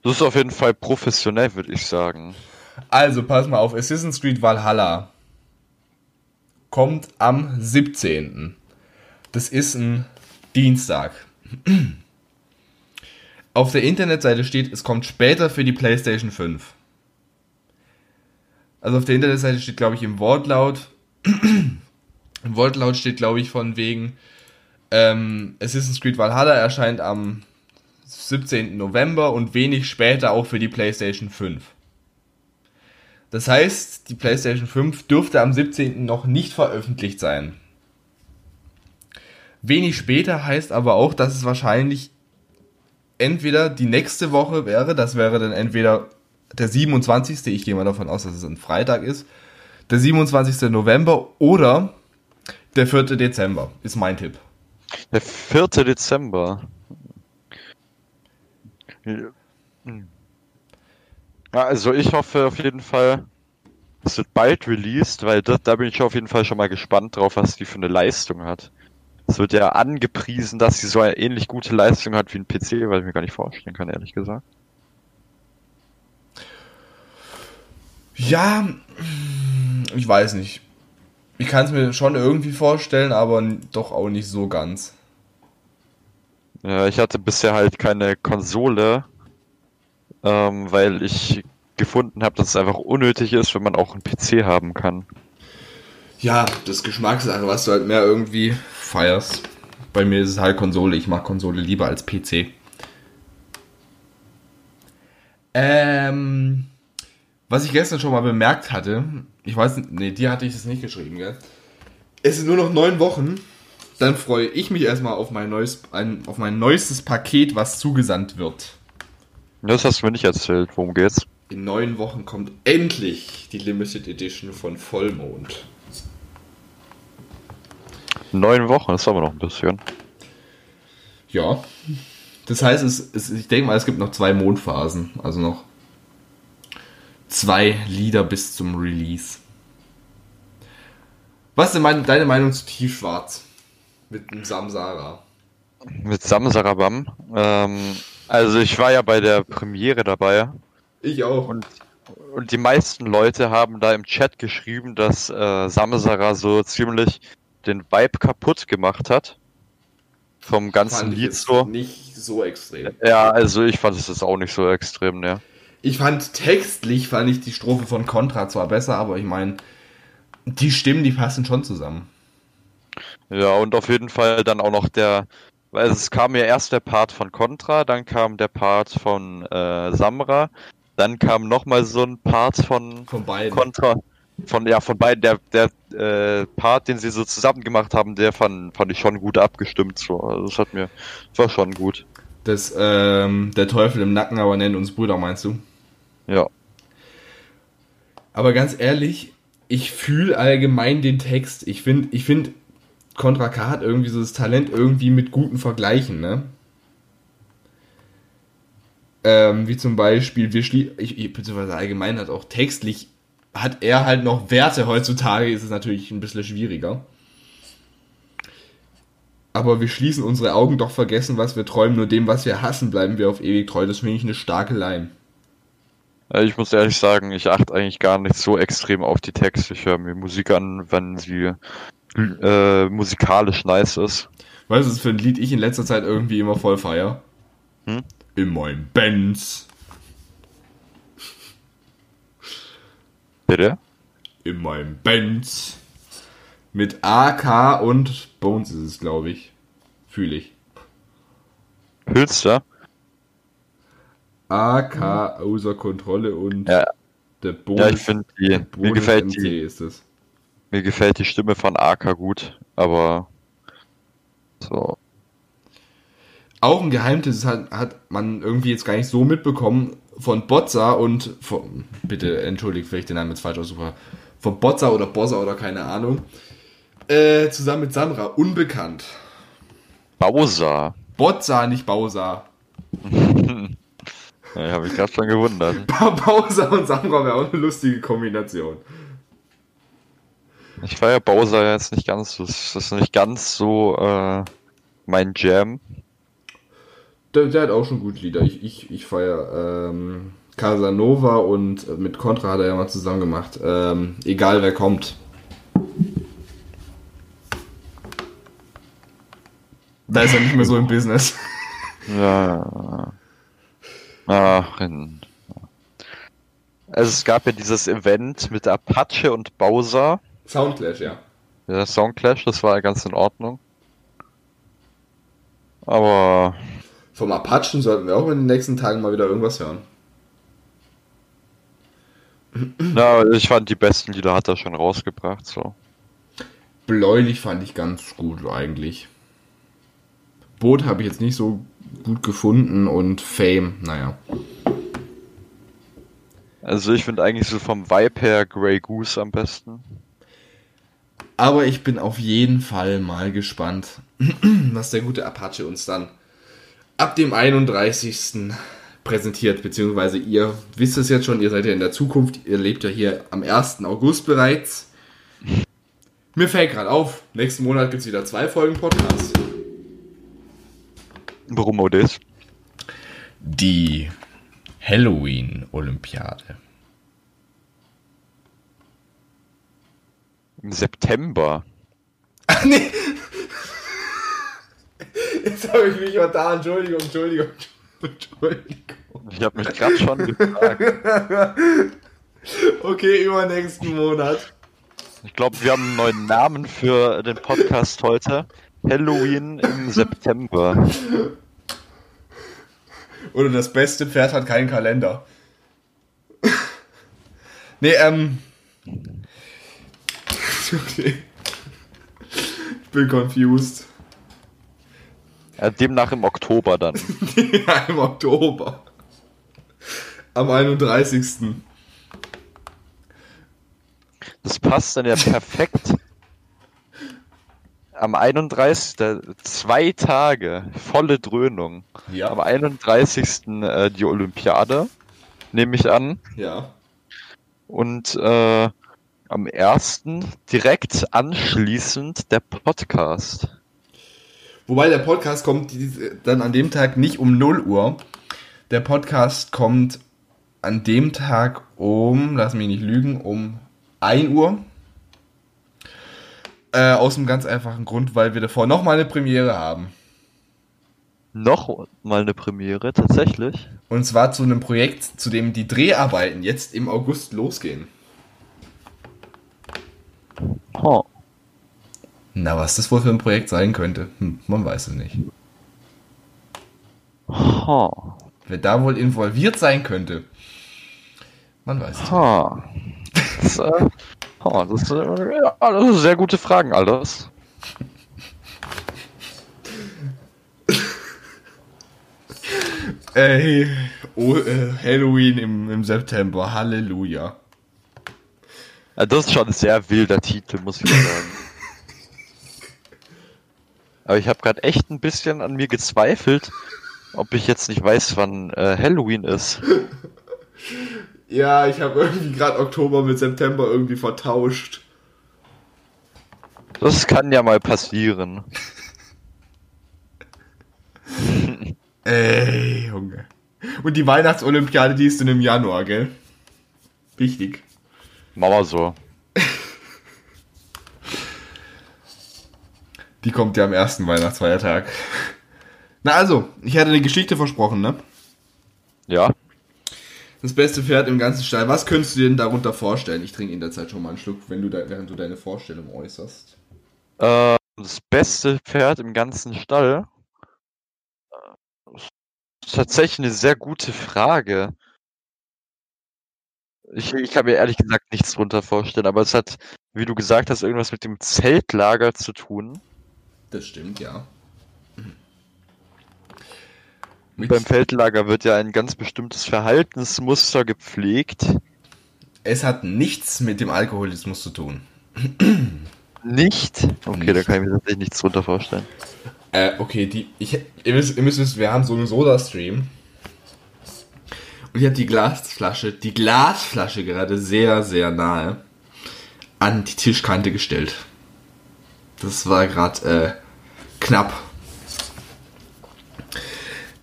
Das ist auf jeden Fall professionell, würde ich sagen. Also, pass mal auf, Assassin's Creed Valhalla kommt am 17. Das ist ein Dienstag. Auf der Internetseite steht, es kommt später für die PlayStation 5. Also auf der Internetseite steht, glaube ich, im Wortlaut, im Wortlaut steht, glaube ich, von wegen, ähm, Assassin's Creed Valhalla erscheint am 17. November und wenig später auch für die PlayStation 5. Das heißt, die PlayStation 5 dürfte am 17. noch nicht veröffentlicht sein. Wenig später heißt aber auch, dass es wahrscheinlich entweder die nächste Woche wäre, das wäre dann entweder der 27. Ich gehe mal davon aus, dass es ein Freitag ist, der 27. November oder der 4. Dezember, ist mein Tipp. Der 4. Dezember. Ja, also ich hoffe auf jeden Fall, es wird bald released, weil da, da bin ich auf jeden Fall schon mal gespannt drauf, was die für eine Leistung hat. Es wird ja angepriesen, dass sie so eine ähnlich gute Leistung hat wie ein PC, weil ich mir gar nicht vorstellen kann, ehrlich gesagt. Ja, ich weiß nicht. Ich kann es mir schon irgendwie vorstellen, aber doch auch nicht so ganz. Ja, ich hatte bisher halt keine Konsole, ähm, weil ich gefunden habe, dass es einfach unnötig ist, wenn man auch einen PC haben kann. Ja, das Geschmackssache, was du halt mehr irgendwie feierst. Bei mir ist es halt Konsole. Ich mag Konsole lieber als PC. Ähm, was ich gestern schon mal bemerkt hatte, ich weiß nicht, nee, dir hatte ich das nicht geschrieben, gell? Es sind nur noch neun Wochen. Dann freue ich mich erstmal auf mein neues, ein, auf mein neuestes Paket, was zugesandt wird. Das hast du mir nicht erzählt. Worum geht's? In neun Wochen kommt endlich die Limited Edition von Vollmond. Neun Wochen, das ist aber noch ein bisschen. Ja. Das heißt, es, es, ich denke mal, es gibt noch zwei Mondphasen. Also noch zwei Lieder bis zum Release. Was ist denn mein, deine Meinung zu Tiefschwarz? Mit dem Samsara. Mit Samsarabam. Ähm, also ich war ja bei der Premiere dabei Ich auch. und, und die meisten Leute haben da im Chat geschrieben, dass äh, Samsara so ziemlich den Vibe kaputt gemacht hat. Vom ganzen Lied so. nicht so extrem. Ja, also ich fand es jetzt auch nicht so extrem, ne. Ich fand textlich fand ich die Strophe von Contra zwar besser, aber ich meine, die Stimmen, die passen schon zusammen. Ja, und auf jeden Fall dann auch noch der, weil es kam ja erst der Part von Contra, dann kam der Part von äh, Samra, dann kam nochmal so ein Part von Von beiden. Contra, von ja von beiden, der der äh, Part, den sie so zusammen gemacht haben, der fand fand ich schon gut abgestimmt so, also das hat mir das war schon gut. Das, ähm, der Teufel im Nacken, aber nennt uns Brüder, meinst du? Ja, Aber ganz ehrlich, ich fühle allgemein den Text. Ich finde, ich finde, Contra K hat irgendwie so das Talent irgendwie mit guten Vergleichen, ne? Ähm, wie zum Beispiel, wir schlie ich, beziehungsweise allgemein hat auch textlich, hat er halt noch Werte. Heutzutage ist es natürlich ein bisschen schwieriger. Aber wir schließen unsere Augen doch vergessen, was wir träumen, nur dem, was wir hassen, bleiben wir auf ewig treu. Das finde ich eine starke Line. Äh, Ich muss ehrlich sagen, ich achte eigentlich gar nicht so extrem auf die Texte. Ich höre mir Musik an, wenn sie äh, musikalisch nice ist. Weißt du, was für ein Lied ich in letzter Zeit irgendwie immer voll feier? Hm? In meinem Benz. Bitte? In meinem Benz. Mit AK und Bones ist es, glaube ich. Fühle ich. Hülster? AK außer Kontrolle und Ja. der Ja, Bonus. ich finde die, mir gefällt die, ist es. mir gefällt die Stimme von AK gut, aber so. Auch ein Geheimtipp hat, hat man irgendwie jetzt gar nicht so mitbekommen von Bozza und von, bitte entschuldigt, vielleicht den Namen jetzt falsch aussuche. Von Bozza oder Bozza oder keine Ahnung. Äh, zusammen mit Samra, unbekannt. Bowser. Bozza, nicht Bowser. [LAUGHS] Ja, habe ich gerade schon gewundert. [LAUGHS] Bowser und Samra wäre auch eine lustige Kombination. Ich feiere Bowser jetzt nicht ganz, das das ist nicht ganz so äh, mein Jam. Der, der hat auch schon gute Lieder. Ich, ich, ich feiere ähm, Casanova und äh, mit Contra hat er ja mal zusammen gemacht. Ähm, egal wer kommt. Da ist er nicht mehr so im Business. Ja. [LAUGHS] Ach, in, also es gab ja dieses Event mit Apache und Bowser, Soundclash, ja. der Soundclash, das war ja ganz in Ordnung. Aber Vom Apachen sollten wir auch in den nächsten Tagen mal wieder irgendwas hören. na, ich fand die besten Lieder hat er schon rausgebracht, so. Bläulich fand ich ganz gut eigentlich. Boot habe ich jetzt nicht so gut gefunden und Fame, naja. Also ich finde eigentlich so vom Vibe her Grey Goose am besten. Aber ich bin auf jeden Fall mal gespannt, [CLEARS THROAT] was der gute Apache uns dann ab dem 31. präsentiert. Beziehungsweise ihr wisst es jetzt schon, ihr seid ja in der Zukunft, ihr lebt ja hier am 1. August bereits. Mir fällt gerade auf, nächsten Monat gibt es wieder zwei Folgen Podcast. Warum Odys? Die Halloween-Olympiade. Im September. Ach nee. Jetzt habe ich mich mal da. Entschuldigung, Entschuldigung, Entschuldigung. Ich habe mich gerade schon gefragt. Okay, übernächsten Monat. Ich glaube, wir haben einen neuen Namen für den Podcast heute. Halloween im [LAUGHS] September. Oder das beste Pferd hat keinen Kalender. nee, ähm. [LAUGHS] Okay. Ich bin confused. Ja, demnach im Oktober dann. [LAUGHS] ja, im Oktober. Am 31. Das passt dann ja perfekt. Am 31. zwei Tage, volle Dröhnung. Ja. Am 31. Äh, die Olympiade, nehme ich an. Ja. Und äh, am 1. direkt anschließend der Podcast. Wobei der Podcast kommt dann an dem Tag nicht um 0 Uhr. Der Podcast kommt an dem Tag um, lass mich nicht lügen, um 1 Uhr. Äh, aus einem ganz einfachen Grund, weil wir davor nochmal eine Premiere haben. Noch mal eine Premiere, tatsächlich. Und zwar zu einem Projekt, zu dem die Dreharbeiten jetzt im August losgehen. Oh. Na, was das wohl für ein Projekt sein könnte, hm, man weiß es nicht. Oh. Wer da wohl involviert sein könnte, man weiß es nicht. Ha. Das, äh, ha, das, äh, ja, das sind sehr gute Fragen, alles. Ey, oh, äh, Halloween im, im September, Halleluja. Ja, das ist schon ein sehr wilder Titel, muss ich sagen. Aber ich habe gerade echt ein bisschen an mir gezweifelt, ob ich jetzt nicht weiß, wann äh, Halloween ist. Ja, ich habe irgendwie gerade Oktober mit September irgendwie vertauscht. Das kann ja mal passieren. [LAUGHS] Ey, Junge. Und die Weihnachtsolympiade, die ist dann im Januar, gell? Wichtig. Mama so. [LAUGHS] Die kommt ja am ersten Weihnachtsfeiertag. Na also, ich hatte eine Geschichte versprochen, ne? Ja. Das beste Pferd im ganzen Stall. Was könntest du dir denn darunter vorstellen? Ich trinke in der Zeit schon mal einen Schluck, wenn du da, während du deine Vorstellung äußerst. Äh, das beste Pferd im ganzen Stall? Äh, ist tatsächlich eine sehr gute Frage. Ich, ich kann mir ehrlich gesagt nichts drunter vorstellen, aber es hat, wie du gesagt hast, irgendwas mit dem Zeltlager zu tun. Das stimmt, ja. Und beim Feldlager wird ja ein ganz bestimmtes Verhaltensmuster gepflegt. Es hat nichts mit dem Alkoholismus zu tun. Nicht? Okay, da Nicht. kann ich mir tatsächlich nichts drunter vorstellen. Äh, okay, die, ich, ihr, müsst, ihr müsst wissen, wir haben so einen Soda-Stream. Und ich habe die Glasflasche, die Glasflasche gerade sehr, sehr nahe an die Tischkante gestellt. Das war gerade äh, knapp.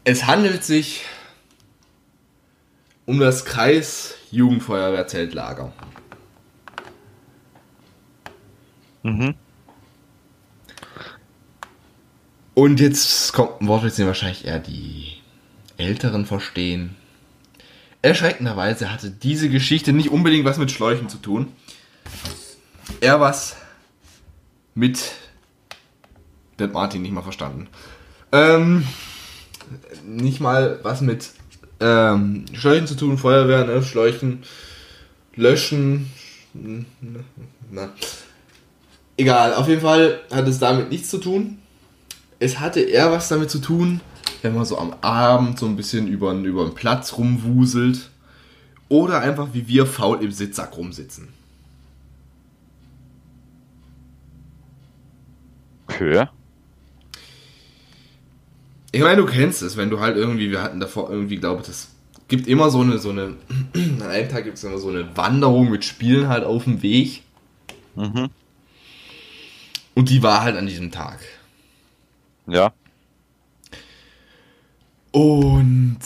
Es handelt sich um das Kreis Jugendfeuerwehrzeltlager. Mhm. Und jetzt kommt ein Wort, das den wahrscheinlich eher die Älteren verstehen. Erschreckenderweise hatte diese Geschichte nicht unbedingt was mit Schläuchen zu tun. Eher was mit. Der hat Martin nicht mal verstanden. Ähm, nicht mal was mit ähm, Schläuchen zu tun, Feuerwehr, ne? Schläuchen, Löschen. Na. Egal, auf jeden Fall hat es damit nichts zu tun. Es hatte eher was damit zu tun, wenn man so am Abend so ein bisschen über, über den Platz rumwuselt. Oder einfach wie wir faul im Sitzsack rumsitzen. Okay. Ich meine, du kennst es, wenn du halt irgendwie, wir hatten davor irgendwie, glaube ich, das gibt immer so eine, so eine, [CLEARS THROAT] an einem Tag gibt es immer so eine Wanderung mit Spielen halt auf dem Weg. Mhm. Und die war halt an diesem Tag. Ja. Und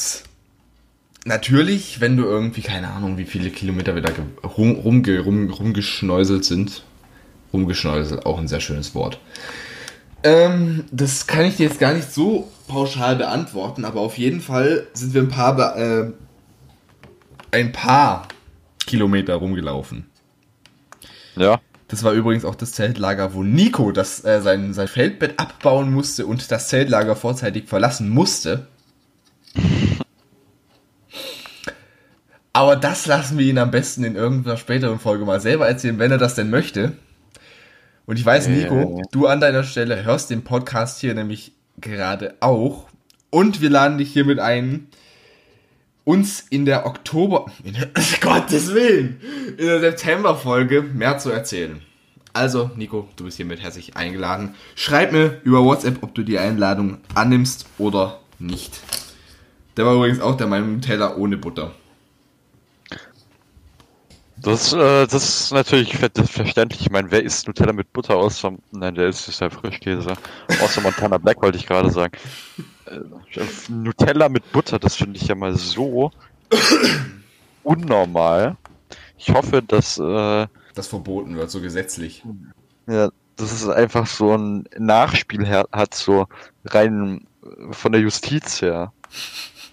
natürlich, wenn du irgendwie, keine Ahnung, wie viele Kilometer wir da rum, rumge, rum, rumgeschneuselt sind. Rumgeschneuselt, auch ein sehr schönes Wort. Ähm, das kann ich dir jetzt gar nicht so pauschal beantworten, aber auf jeden Fall sind wir ein paar, äh, ein paar Kilometer rumgelaufen. Ja. Das war übrigens auch das Zeltlager, wo Nico das, äh, sein, sein Feldbett abbauen musste und das Zeltlager vorzeitig verlassen musste. Aber das lassen wir ihn am besten in irgendeiner späteren Folge mal selber erzählen, wenn er das denn möchte. Und ich weiß, Nico, du an deiner Stelle hörst den Podcast hier nämlich gerade auch. Und wir laden dich hiermit ein, uns in der Oktober, in der, [LAUGHS] Gottes Willen, in der September-Folge mehr zu erzählen. Also, Nico, du bist hiermit herzlich eingeladen. Schreib mir über WhatsApp, ob du die Einladung annimmst oder nicht. Der war übrigens auch der Meinung, Nutella ohne Butter. Das, äh, das ist natürlich ver- verständlich. Ich meine, wer isst Nutella mit Butter außer. Nein, der isst ist ja Frischkäse. Außer Montana Black wollte ich gerade sagen. Äh, Nutella mit Butter, das finde ich ja mal so unnormal. Ich hoffe, dass äh, Das verboten wird, so gesetzlich. ja, das ist einfach so ein Nachspiel her hat, so rein äh, von der Justiz her.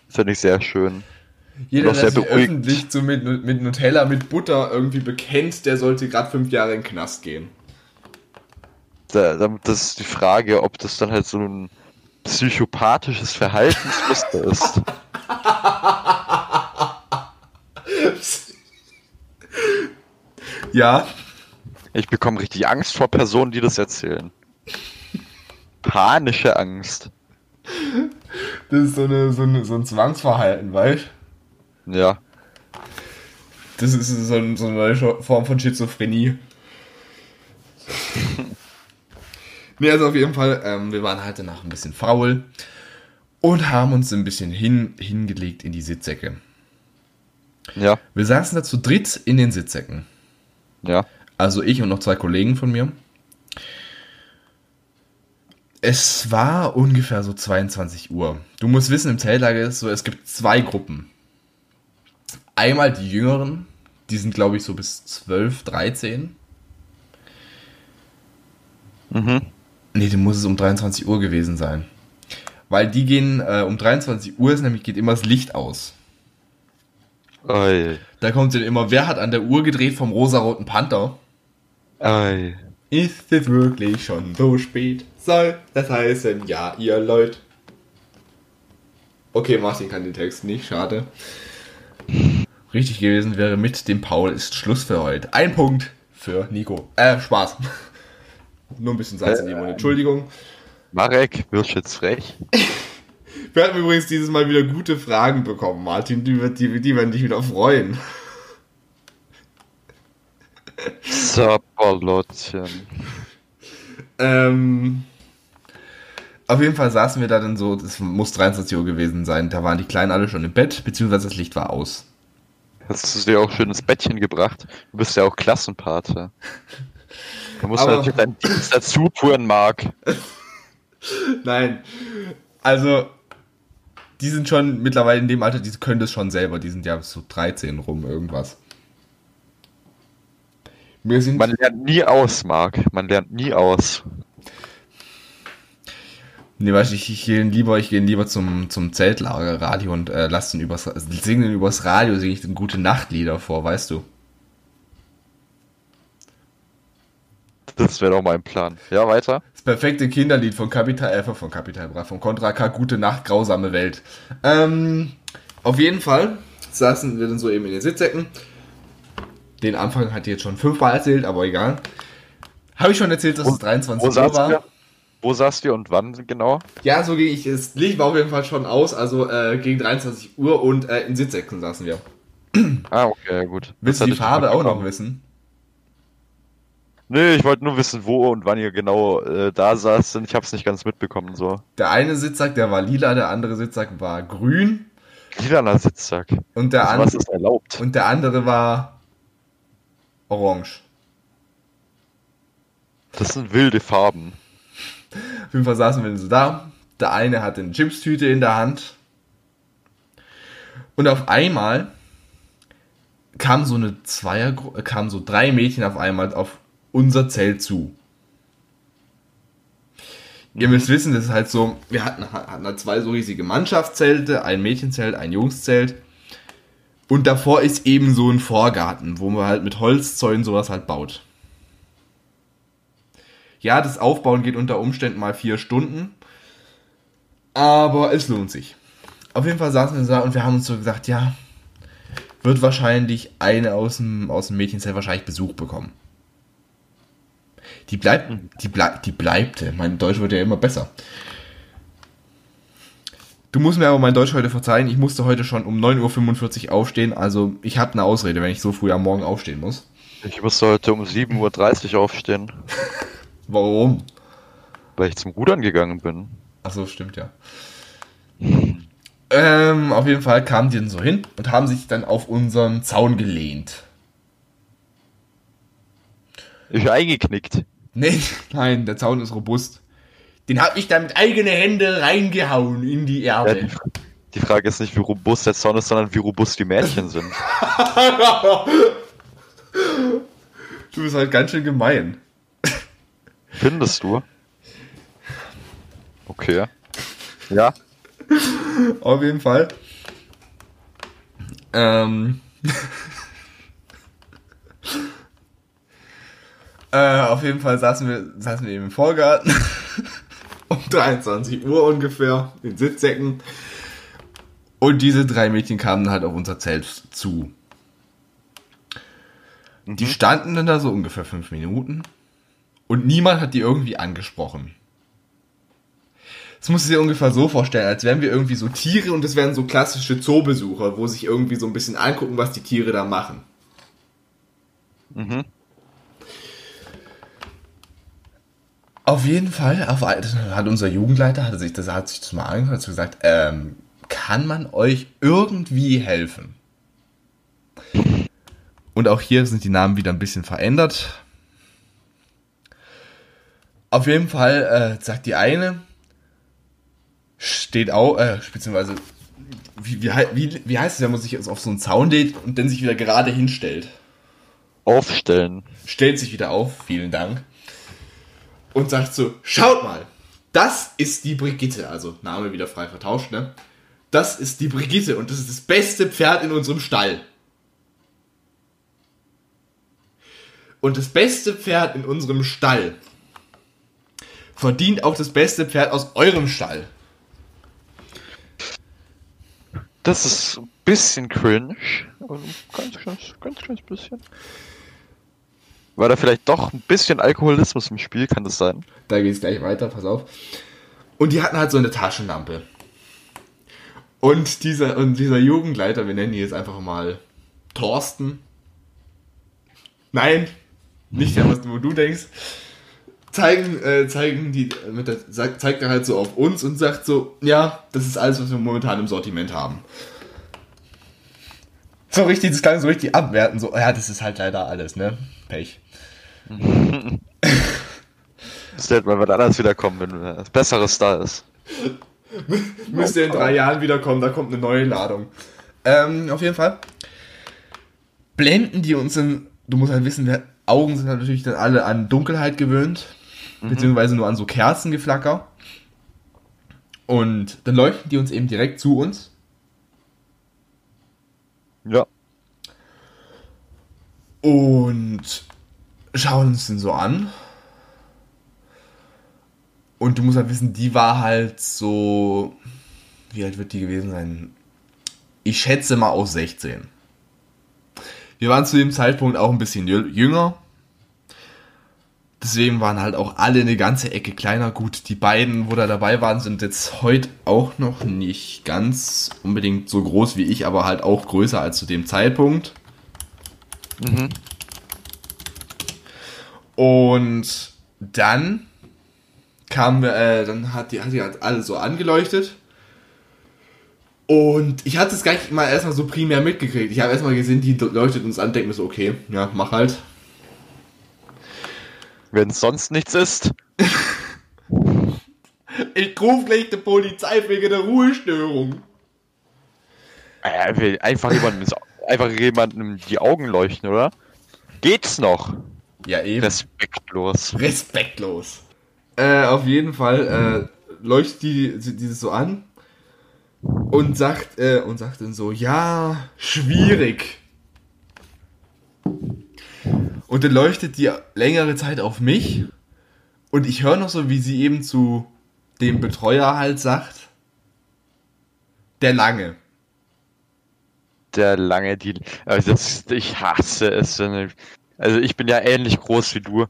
Finde ich sehr schön. Jeder, der sich öffentlich so mit, mit Nutella mit Butter irgendwie bekennt, der sollte gerade fünf Jahre in den Knast gehen. Da, da, das ist die Frage, ob das dann halt so ein psychopathisches Verhaltensmuster [LAUGHS] ist. Ja, Ich bekomme richtig Angst vor Personen, die das erzählen. Panische Angst. das ist so, eine, so, eine, so ein Zwangsverhalten, weißt Ja. Das ist so, ein, so eine neue Form von Schizophrenie. [LAUGHS] nee, also auf jeden Fall, ähm, wir waren halt danach ein bisschen faul und haben uns ein bisschen hin, hingelegt in die Sitzsäcke. Ja, Wir saßen da zu dritt in den Sitzsäcken. ja. Also ich und noch zwei Kollegen von mir. Es war ungefähr so 22 Uhr. Du musst wissen, im Zeltlager ist so, es gibt zwei Gruppen. Einmal die Jüngeren, die sind glaube ich so bis 12, 13. Mhm. Nee, dann muss es um 23 Uhr gewesen sein. Weil die gehen, äh, um 23 Uhr ist nämlich, geht immer das Licht aus. Ei, Da kommt dann immer, wer hat an der Uhr gedreht vom rosaroten Panther? ei. Ist es wirklich schon so spät? Soll das heißen, ja, ihr Leute? Okay, Martin kann den Text nicht, schade. Richtig gewesen wäre mit dem Paul ist Schluss für heute. Ein Punkt für Nico. Äh, Spaß. [LAUGHS] Nur ein bisschen Salz in die Mund. Entschuldigung. Marek, wirst jetzt frech? [LAUGHS] Wir hatten übrigens dieses Mal wieder gute Fragen bekommen, Martin. Die, die, die werden dich wieder freuen. [LAUGHS] Sapperlottchen. Ähm, auf jeden Fall saßen wir da dann so, das muss 23 Uhr gewesen sein, da waren die Kleinen alle schon im Bett, beziehungsweise das Licht war aus. Hast du dir auch schön ins Bettchen gebracht? Du bist ja auch Klassenpate. Da musst du Aber- natürlich deinen Dienst dazu tun, Marc. [LAUGHS] Nein, also, die sind schon mittlerweile in dem Alter, die können das schon selber, die sind ja so 13 rum, irgendwas. Man lernt nie aus, Marc. Man lernt nie aus. Nee, weißt du, ich, ich gehe lieber, ich gehe lieber zum, zum Zeltlager, Radio und äh, lass den übers, singen übers Radio, singe ich den gute Nachtlieder vor, weißt du. Das wäre doch mein Plan. Ja, weiter. Das perfekte Kinderlied von Kapital, äh, von Kapital Bra, von Contra K, Gute Nacht, grausame Welt. Ähm, auf jeden Fall saßen wir dann so eben in den Sitzsäcken. Den Anfang hat jetzt schon fünfmal erzählt, aber egal. Habe ich schon erzählt, dass es 23 Wo Uhr war? Wo saßt ihr und wann genau? Ja, so ging ich. Das Licht war auf jeden Fall schon aus, also äh, gegen 23 Uhr und äh, in Sitzsäcken saßen wir. [CLEARS THROAT] Ah, okay, gut. Willst Das du die Farbe auch noch wissen? Nee, ich wollte nur wissen, wo und wann ihr genau äh, da saßt. Ich hab's nicht ganz mitbekommen, so. Der eine Sitzsack, der war lila, der andere Sitzsack war grün Lilaner Sitzsack. und der, Also, was ist erlaubt? und der andere war orange. Das sind wilde Farben. Auf jeden Fall saßen wir so da. Der eine hatte eine Chipstüte in der Hand. Und auf einmal kam so eine Zweier, kamen so drei Mädchen auf einmal auf unser Zelt zu. Ihr müsst wissen, das ist halt so, wir hatten, hatten halt zwei so riesige Mannschaftszelte, ein Mädchenzelt, ein Jungszelt. Und davor ist eben so ein Vorgarten, wo man halt mit Holzzäunen sowas halt baut. Ja, das Aufbauen geht unter Umständen mal vier Stunden. Aber es lohnt sich. Auf jeden Fall saßen wir da und wir haben uns so gesagt, ja, wird wahrscheinlich eine aus dem, aus dem Mädchenzelt wahrscheinlich Besuch bekommen. Die bleibt, die bleibt, die bleibte. Mein Deutsch wird ja immer besser. Du musst mir aber mein Deutsch heute verzeihen. Ich musste heute schon um 9.45 Uhr aufstehen. Also ich habe eine Ausrede, wenn ich so früh am Morgen aufstehen muss. Ich musste heute um 7.30 Uhr aufstehen, [LAUGHS] Warum? weil ich zum Rudern gegangen bin. Ach so, stimmt ja. Ähm, auf jeden Fall kamen die dann so hin und haben sich dann auf unseren Zaun gelehnt. Ich bin eingeknickt. Nee, [LAUGHS] nein, der Zaun ist robust. Den habe ich dann mit eigenen Händen reingehauen in die Ja, Erde. die, die Frage ist nicht, wie robust der Zaun ist, sondern wie robust die Mädchen sind. [LAUGHS] du bist halt ganz schön gemein. Findest du? Okay. Ja. Auf jeden Fall. Ähm. [LAUGHS] äh, auf jeden Fall saßen wir, saßen wir eben im Vorgarten. [LAUGHS] um 23 Uhr ungefähr. In Sitzsäcken. Und diese drei Mädchen kamen halt auf unser Zelt zu. Die standen dann da so ungefähr fünf Minuten. Und niemand hat die irgendwie angesprochen. Das musst du dir ungefähr so vorstellen, als wären wir irgendwie so Tiere und es wären so klassische Zoobesucher, wo sich irgendwie so ein bisschen angucken, was die Tiere da machen. Mhm. Auf jeden Fall, auf, hat unser Jugendleiter hat sich das, hat sich das mal angehört und gesagt, ähm, kann man euch irgendwie helfen? Und auch hier sind die Namen wieder ein bisschen verändert. Auf jeden Fall äh, sagt die eine, steht auch, äh, beziehungsweise, wie, wie, wie, wie heißt es, wenn man sich auf so einen Zaun lädt und dann sich wieder gerade hinstellt? Aufstellen. Stellt sich wieder auf, vielen Dank. Und sagt so, schaut mal, das ist die Brigitte, also Name wieder frei vertauscht, ne? Das ist die Brigitte und das ist das beste Pferd in unserem Stall. Und das beste Pferd in unserem Stall verdient auch das beste Pferd aus eurem Stall. Das ist ein bisschen cringe. Also ganz, ganz, ganz kleines bisschen. War da vielleicht doch ein bisschen Alkoholismus im Spiel, kann das sein? Da geht's gleich weiter, pass auf. Und die hatten halt so eine Taschenlampe. Und dieser, und dieser Jugendleiter, wir nennen ihn jetzt einfach mal Thorsten. Nein, nicht der, was wo du denkst. Zeigen, äh, zeigen die, mit der, zeigt er halt so auf uns und sagt so, ja, das ist alles, was wir momentan im Sortiment haben. So richtig, das klang so richtig abwerten, so, ja, das ist halt leider alles, ne? Pech. Das wird mal was anderes wiederkommen, wenn was Besseres da ist. Müsste in drei Jahren wiederkommen, da kommt eine neue Ladung. Ähm, auf jeden Fall. Blenden die uns in, du musst halt wissen, wir, Augen sind halt natürlich dann alle an Dunkelheit gewöhnt, mhm. beziehungsweise nur an so Kerzengeflacker. Und dann leuchten die uns eben direkt zu uns. Ja. Und schauen uns den so an. Und du musst halt wissen, die war halt so. Wie alt wird die gewesen sein? Ich schätze mal aus 16. Wir waren zu dem Zeitpunkt auch ein bisschen jünger. Deswegen waren halt auch alle eine ganze Ecke kleiner. Gut, die beiden, wo da dabei waren, sind jetzt heute auch noch nicht ganz unbedingt so groß wie ich, aber halt auch größer als zu dem Zeitpunkt. Mhm. Und dann kam, äh, dann hat die, hat die halt alle so angeleuchtet. Und ich hatte es gar nicht mal erstmal so primär mitgekriegt. Ich habe erstmal gesehen, die leuchtet uns an, denke mir so, okay, ja, mach halt. Wenn es sonst nichts ist. [LAUGHS] ich rufe gleich die Polizei wegen der Ruhestörung. Äh, einfach jemandem, einfach jemandem die Augen leuchten, oder? Geht's noch? Ja, eben. Respektlos. Respektlos. Äh, auf jeden Fall äh, leuchtet die dieses so an und sagt äh, und sagt dann so, ja, schwierig. Und dann leuchtet die längere Zeit auf mich und ich höre noch so, wie sie eben zu dem Betreuer halt sagt, der Lange. Der Lange, die, also das, ich hasse es. Also ich bin ja ähnlich groß wie du.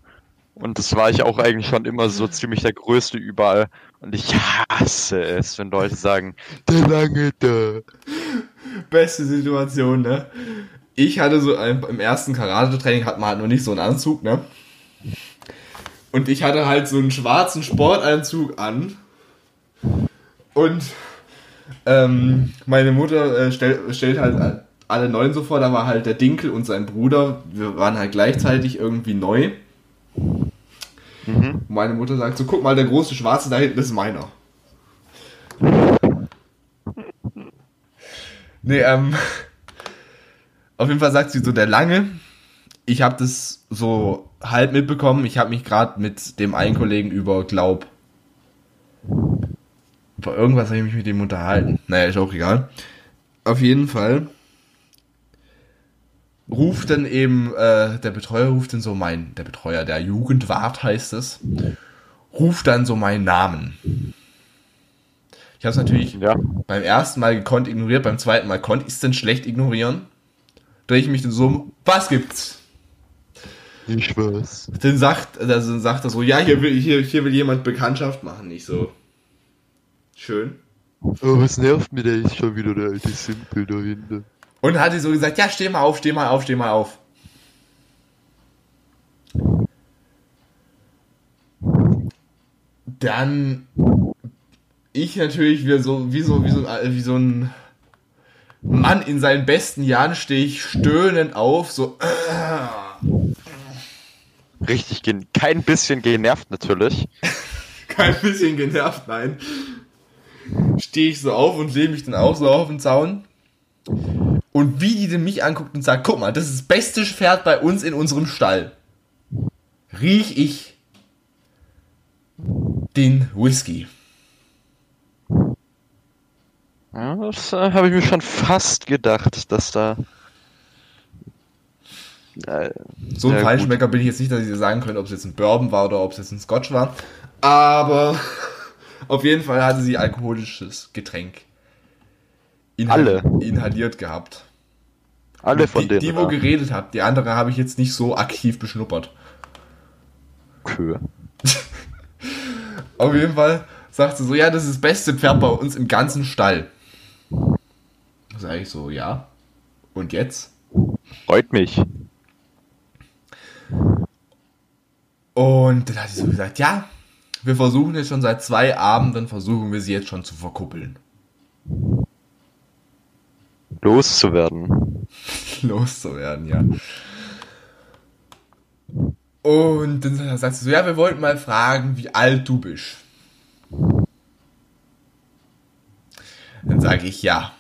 Und das war ich auch eigentlich schon immer so ziemlich der Größte überall. Und ich hasse es, wenn Leute sagen, der lange da. Beste Situation, ne? Ich hatte so im ersten Karate-Training hat man halt noch nicht so einen Anzug, ne? Und ich hatte halt so einen schwarzen Sportanzug an. Und ähm, meine Mutter äh, stell, stellt halt alle neun so vor, da war halt der Dinkel und sein Bruder. Wir waren halt gleichzeitig irgendwie neu. Mhm. Meine Mutter sagt so, guck mal, der große Schwarze da hinten ist meiner. nee, ähm, [LAUGHS] auf jeden Fall sagt sie so, der Lange, ich habe das so halb mitbekommen, ich habe mich gerade mit dem einen Kollegen über, glaub, über irgendwas habe ich mich mit dem unterhalten. Naja, ist auch egal. Auf jeden Fall ruft dann eben, äh, der Betreuer ruft dann so mein, der Betreuer, der Jugendwart heißt es, ruft dann so meinen Namen. Ich habe es natürlich ja. beim ersten Mal gekonnt ignoriert, beim zweiten Mal konnte ich es dann schlecht ignorieren drehe ich mich dann so um, was gibt's? Ich schwör's. Dann sagt, also dann sagt er so, ja, hier will, hier, hier will jemand Bekanntschaft machen. nicht so, schön. Oh, was nervt mir der ist schon wieder der alte Simpel da hinten. Und hat sie so gesagt, ja, steh mal auf, steh mal auf, steh mal auf. Dann ich natürlich wieder so, wie so, wie so, wie so ein Mann in seinen besten Jahren stehe ich stöhnend auf, so Richtig, gen kein bisschen genervt natürlich. [LAUGHS] kein bisschen genervt, nein. Stehe ich so auf und lehne mich dann auch so auf den Zaun. Und wie die denn mich anguckt und sagt, guck mal, das ist das beste Pferd bei uns in unserem Stall. Riech ich den Whisky. Ja, das äh, habe ich mir schon fast gedacht, dass da. Äh, So ein Ja, Feinschmecker bin ich jetzt nicht, dass ich sagen könnte, ob es jetzt ein Bourbon war oder ob es jetzt ein Scotch war. Aber [LAUGHS] auf jeden Fall hatte sie alkoholisches Getränk. Alle? Inhaliert gehabt. alle von die, denen. die, wo da. geredet habt, die andere habe ich jetzt nicht so aktiv beschnuppert. Kühe. [LAUGHS] Auf jeden Fall sagt sie so, ja, das ist das beste Pferd bei uns im ganzen Stall. Sag ich so, ja. Und jetzt? Freut mich. Und dann hat sie so gesagt, ja, wir versuchen jetzt schon seit zwei Abenden, versuchen wir sie jetzt schon zu verkuppeln. Loszuwerden. [LAUGHS] loszuwerden, ja. Und dann sagt sie so, ja, wir wollten mal fragen, wie alt du bist. Dann sage ich ja.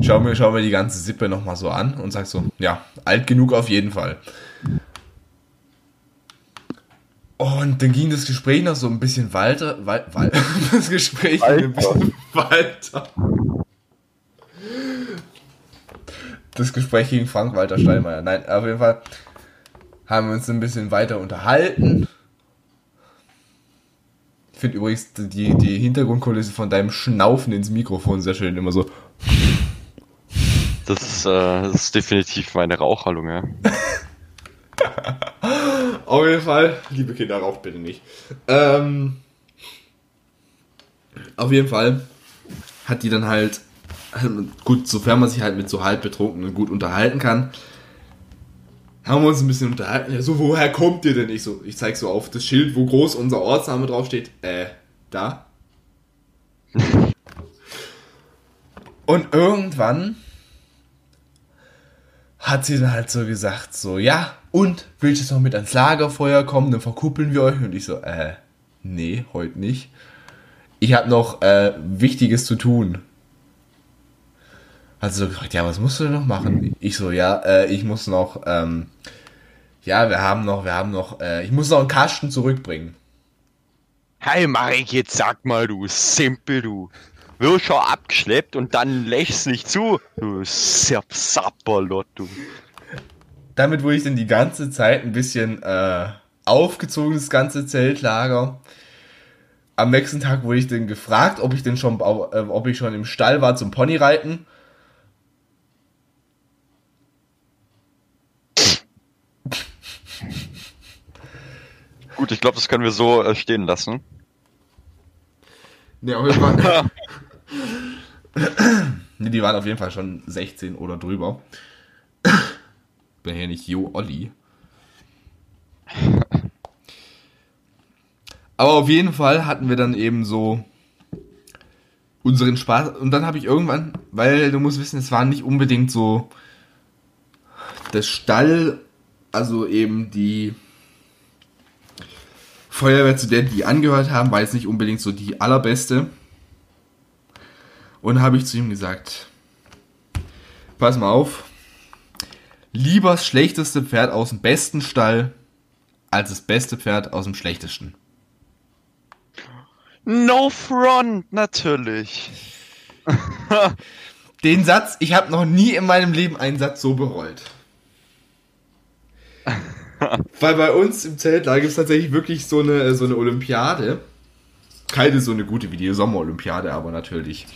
Schau mir, schau mir die ganze Sippe nochmal so an und sag so, ja, alt genug auf jeden Fall. Und dann ging das Gespräch noch so ein bisschen weiter, wei wei [LAUGHS] das Gespräch ging ein bisschen weiter. Das Gespräch gegen Frank-Walter Steinmeier. Nein, auf jeden Fall haben wir uns ein bisschen weiter unterhalten. Ich finde übrigens die, die Hintergrundkulisse von deinem Schnaufen ins Mikrofon sehr schön. Immer so. Das ist, äh, das ist definitiv meine Raucherlunge. [LAUGHS] Auf jeden Fall. Liebe Kinder, raucht bitte nicht. Ähm, auf jeden Fall hat die dann halt, gut, sofern man sich halt mit so halb Betrunkenen gut unterhalten kann, haben wir uns ein bisschen unterhalten. Ja, so, woher kommt ihr denn? Ich so, ich zeig so auf das Schild, wo groß unser Ortsname draufsteht. Äh, da. [LAUGHS] Und irgendwann hat sie dann halt so gesagt, so, ja, und willst du jetzt noch mit ans Lagerfeuer kommen, dann verkuppeln wir euch. Und ich so, äh, nee, heute nicht. Ich habe noch äh, Wichtiges zu tun. Hat sie so gefragt, ja, was musst du denn noch machen? Ich so, ja, äh, ich muss noch, ähm, ja, wir haben noch, wir haben noch, äh, ich muss noch einen Kasten zurückbringen. Hey Marek, jetzt sag mal, du Simpel, du. Wirst schon abgeschleppt und dann lächst nicht zu. Du Sapperlot, du. Damit wurde ich dann die ganze Zeit ein bisschen äh, aufgezogen, das ganze Zeltlager. Am nächsten Tag wurde ich dann gefragt, ob ich denn schon, äh, ob ich schon im Stall war zum Ponyreiten. Gut, ich glaube, das können wir so äh, stehen lassen. Ne, auf jeden Fall. [LAUGHS] [COUGHS] die waren auf jeden Fall schon 16 oder drüber. [COUGHS] Bin hier nicht Jo Olli. Aber auf jeden Fall hatten wir dann eben so unseren Spaß. Und dann habe ich irgendwann, weil du musst wissen, es war nicht unbedingt so das Stall, also eben die Feuerwehr, zu der die angehört haben, war jetzt nicht unbedingt so die allerbeste. Und habe ich zu ihm gesagt, pass mal auf, lieber das schlechteste Pferd aus dem besten Stall, als das beste Pferd aus dem schlechtesten. No front, natürlich. [LAUGHS] Den Satz, ich habe noch nie in meinem Leben einen Satz so bereut. [LAUGHS] Weil bei uns im Zeltlager gibt es tatsächlich wirklich so eine, so eine Olympiade. Keine so eine gute wie die Sommerolympiade, aber natürlich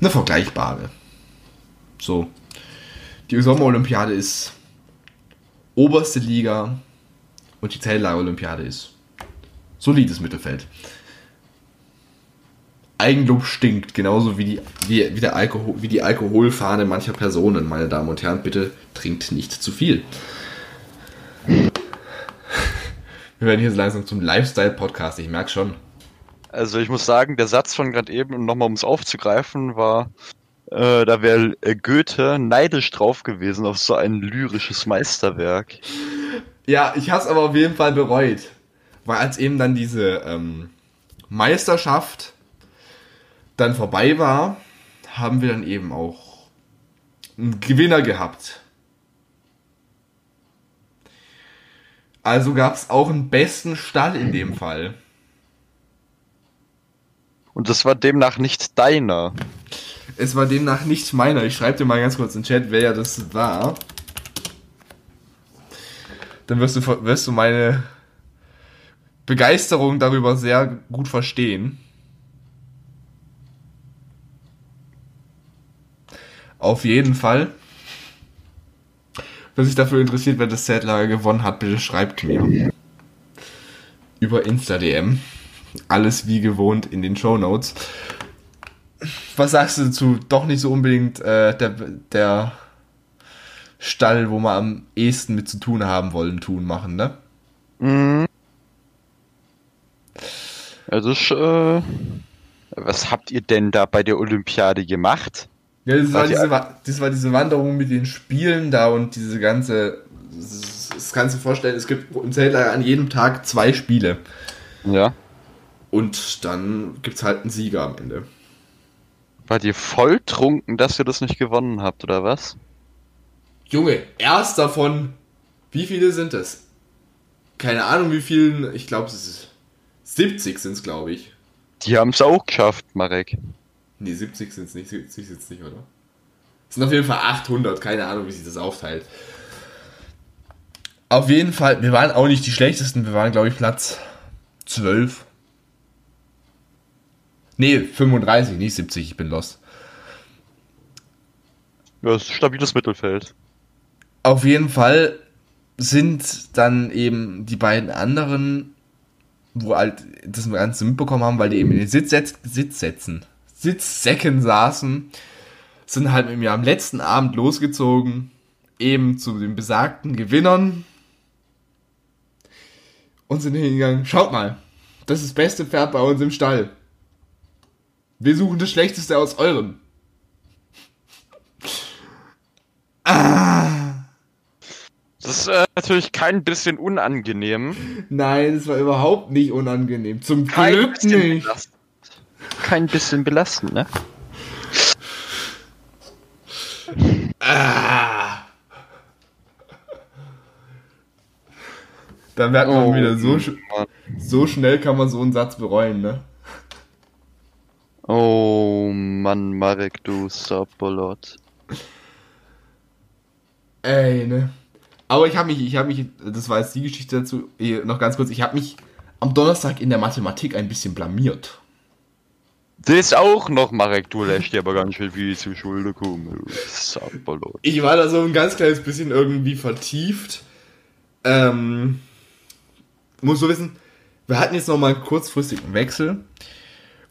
eine vergleichbare. So. Die Sommerolympiade ist oberste Liga und die Zeltlager-Olympiade ist solides Mittelfeld. Eigenlob stinkt, genauso wie die, wie, wie, der Alkohol, wie die Alkoholfahne mancher Personen, meine Damen und Herren. Bitte trinkt nicht zu viel. Wir werden hier langsam zum Lifestyle-Podcast, ich merke schon. Also ich muss sagen, der Satz von gerade eben, und nochmal um es aufzugreifen, war, äh, da wäre äh, Goethe neidisch drauf gewesen auf so ein lyrisches Meisterwerk. Ja, ich hab's aber auf jeden Fall bereut. Weil als eben dann diese ähm, Meisterschaft dann vorbei war, haben wir dann eben auch einen Gewinner gehabt. Also gab's auch einen besten Stall in dem Fall. Und das war demnach nicht deiner. Es war demnach nicht meiner. Ich schreibe dir mal ganz kurz in den Chat, wer das war. Dann wirst du, wirst du meine Begeisterung darüber sehr gut verstehen. Auf jeden Fall. Wer sich dafür interessiert, wer das Setlager gewonnen hat, bitte schreibt mir. Über Insta-DM. Alles wie gewohnt in den Show Notes. Was sagst du dazu? Doch nicht so unbedingt äh, der, der Stall, wo wir am ehesten mit zu tun haben wollen, tun, machen, ne? Mhm. Also, äh, was habt ihr denn da bei der Olympiade gemacht? Ja, das war, diese, das war diese Wanderung mit den Spielen da und diese ganze. Das, kannst du vorstellen, es gibt im Zeltlager an jedem Tag zwei Spiele. Ja. Und dann gibt's halt einen Sieger am Ende. Wart ihr voll trunken, dass ihr das nicht gewonnen habt, oder was? Junge, erst davon. Wie viele sind es? Keine Ahnung, wie vielen. Ich glaube, es ist. 70 sind es, glaube ich. Die haben's auch geschafft, Marek. Nee, 70 sind es nicht. 70 sind es nicht, oder? Es sind auf jeden Fall 800. Keine Ahnung, wie sich das aufteilt. Auf jeden Fall, wir waren auch nicht die schlechtesten. Wir waren, glaube ich, Platz 12. Nee, 35, nicht 70. Ich bin lost. Ja, ist ein stabiles Mittelfeld. Auf jeden Fall sind dann eben die beiden anderen, wo halt das Ganze mitbekommen haben, weil die eben in den Sitzsetz, Sitzsätzen, Sitzsäcken saßen, sind halt mit mir am letzten Abend losgezogen, eben zu den besagten Gewinnern und sind hingegangen, schaut mal, das ist das beste Pferd bei uns im Stall. Wir suchen das Schlechteste aus euren. Das ist äh, natürlich kein bisschen unangenehm. Nein, es war überhaupt nicht unangenehm. Zum Kein Glück nicht. belastend. Kein bisschen belastend, ne? Ah. Da merkt man wieder, so, sch Mann. so schnell kann man so einen Satz bereuen, ne? Oh Mann, Marek, du Sabolot. Ey, ne? Aber ich habe mich, ich habe mich, das war jetzt die Geschichte dazu, noch ganz kurz, ich habe mich am Donnerstag in der Mathematik ein bisschen blamiert. Das auch noch, Marek, du lässt dir aber ganz schön viel zu Schulde kommen. Sabolot. Ich war da so ein ganz kleines bisschen irgendwie vertieft. Ähm, muss so wissen, wir hatten jetzt noch mal einen kurzfristigen Wechsel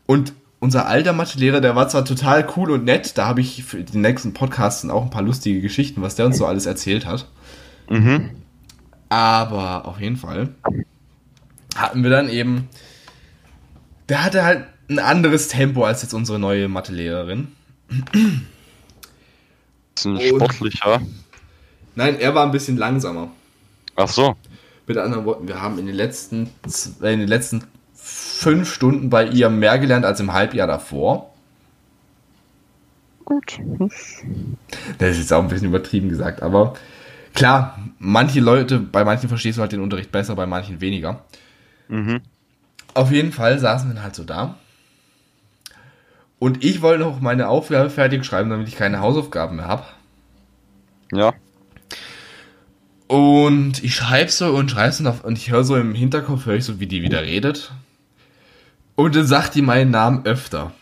und unser alter Mathelehrer, der war zwar total cool und nett, da habe ich für den nächsten Podcast auch ein paar lustige Geschichten, was der uns so alles erzählt hat. Mhm. Aber auf jeden Fall hatten wir dann eben, der hatte halt ein anderes Tempo als jetzt unsere neue Mathelehrerin. Und- sportlicher. Nein, er war ein bisschen langsamer. Ach so. Mit anderen Worten, wir haben in den letzten, in den letzten fünf Stunden bei ihr mehr gelernt als im Halbjahr davor. Gut. Das ist jetzt auch ein bisschen übertrieben gesagt, aber klar, manche Leute, bei manchen verstehst du halt den Unterricht besser, bei manchen weniger. Mhm. Auf jeden Fall saßen wir dann halt so da. Und ich wollte noch meine Aufgabe fertig schreiben, damit ich keine Hausaufgaben mehr habe. Ja. Und ich schreibe so und schreibe so und ich höre so im Hinterkopf, höre ich so, wie die wieder redet. Und dann sagt die meinen Namen öfter.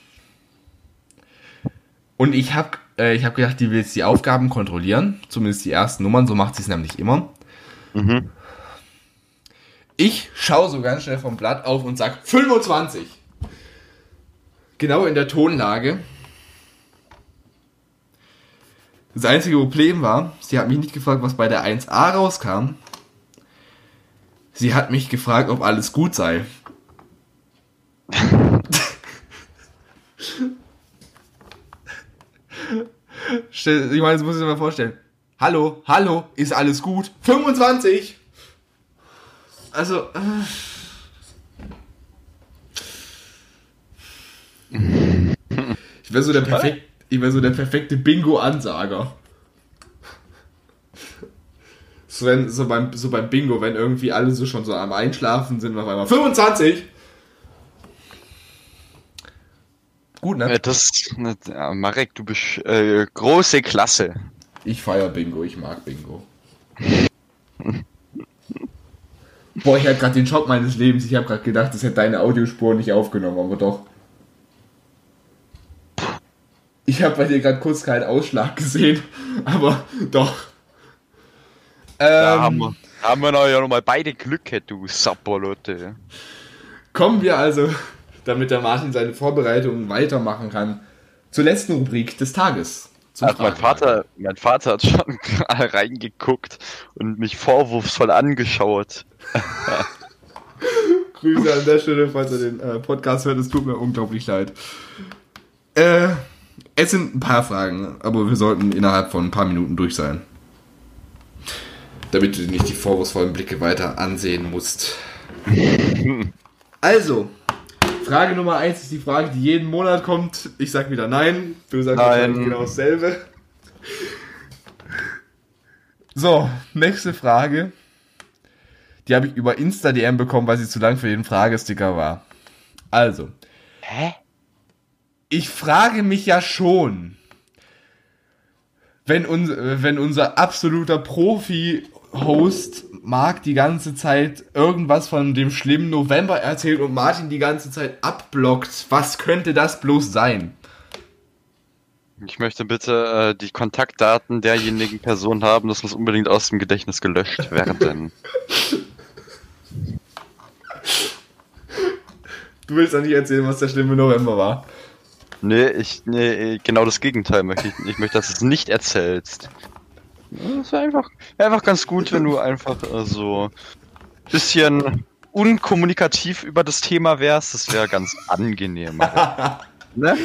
Und ich habe äh, ich hab gedacht, die will jetzt die Aufgaben kontrollieren, zumindest die ersten Nummern, so macht sie es nämlich immer. Mhm. Ich schaue so ganz schnell vom Blatt auf und sag 25. Genau in der Tonlage. Das einzige Problem war, sie hat mich nicht gefragt, was bei der 1a rauskam. Sie hat mich gefragt, ob alles gut sei. Ich meine, das muss ich mir mal vorstellen. Hallo, hallo, ist alles gut? 25! Also, äh, ich wäre so der ich wäre so der perfekte Bingo-Ansager. So, wenn, so, beim, so beim Bingo, wenn irgendwie alle so schon so am Einschlafen sind und auf einmal 25! Gut, ne? Das, ja, Marek, du bist äh, große Klasse. Ich feier Bingo, ich mag Bingo. Boah, ich hatte gerade den Schock meines Lebens. Ich habe gerade gedacht, das hätte deine Audiospur nicht aufgenommen, aber doch. Ich habe bei dir gerade kurz keinen Ausschlag gesehen, [LAUGHS] aber doch. Da Ähm, haben wir, haben wir noch, ja noch mal beide Glücke, du Sapperlotte. kommen wir also, damit der Martin seine Vorbereitungen weitermachen kann, zur letzten Rubrik des Tages. Also mein. Vater, mein Vater hat schon [LAUGHS] reingeguckt und mich vorwurfsvoll angeschaut. [LAUGHS] Grüße an der Stelle, falls ihr den äh, Podcast hört. Es tut mir unglaublich leid. Äh, es sind ein paar Fragen, aber wir sollten innerhalb von ein paar Minuten durch sein. Damit du nicht die vorwurfsvollen Blicke weiter ansehen musst. [LAUGHS] Also, Frage Nummer eins ist die Frage, die jeden Monat kommt. Ich sag wieder nein. Du sagst Nein. genau dasselbe. So, nächste Frage. Die habe ich über Insta-DM bekommen, weil sie zu lang für den Fragesticker war. Also, Hä? ich frage mich ja schon, wenn, uns, wenn unser absoluter Profi-Host Marc die ganze Zeit irgendwas von dem schlimmen November erzählt und Martin die ganze Zeit abblockt, was könnte das bloß sein? Ich möchte bitte äh, die Kontaktdaten derjenigen Person haben, das muss unbedingt aus dem Gedächtnis gelöscht werden. Du willst doch nicht erzählen, was der schlimme November war. nee, ich, nee, genau das Gegenteil möchte ich. Ich möchte, dass du es nicht erzählst. Das wäre einfach, wär einfach ganz gut, wenn du einfach äh, so bisschen unkommunikativ über das Thema wärst. Das wäre ganz angenehm. ne?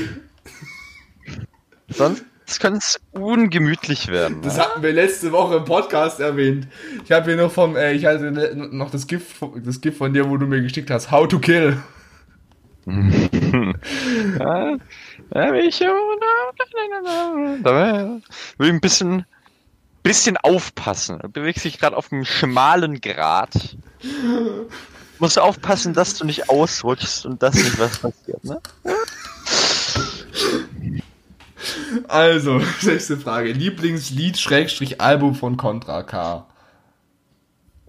Sonst könnte es ungemütlich werden. Das ne? hatten wir letzte Woche im Podcast erwähnt. Ich habe hier noch vom, äh, ich hatte ne- noch das GIF, das GIF von dir, wo du mir geschickt hast. How to kill. Ja, ja, will ich, da will ich ein bisschen, bisschen aufpassen. Du bewegst dich gerade auf einem schmalen Grat. Musst du aufpassen, dass du nicht ausrutschst und dass nicht was passiert, ne? Also, [LAUGHS] sechste Frage. Lieblingslied Schrägstrich Album von Contra K.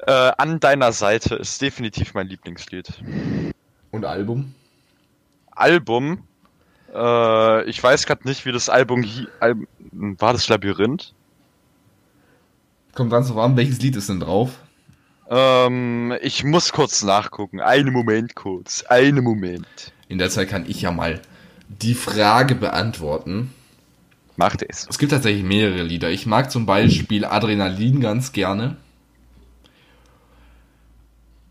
Äh, an deiner Seite ist definitiv mein Lieblingslied. Und Album? Album, äh, ich weiß gerade nicht, wie das Album hie Al war. Das Labyrinth? Kommt ganz drauf an, welches Lied ist denn drauf? Ähm, ich muss kurz nachgucken. Einen Moment kurz. Einen Moment. In der Zeit kann ich ja mal die Frage beantworten. Macht es. Es gibt tatsächlich mehrere Lieder. Ich mag zum Beispiel Adrenalin ganz gerne.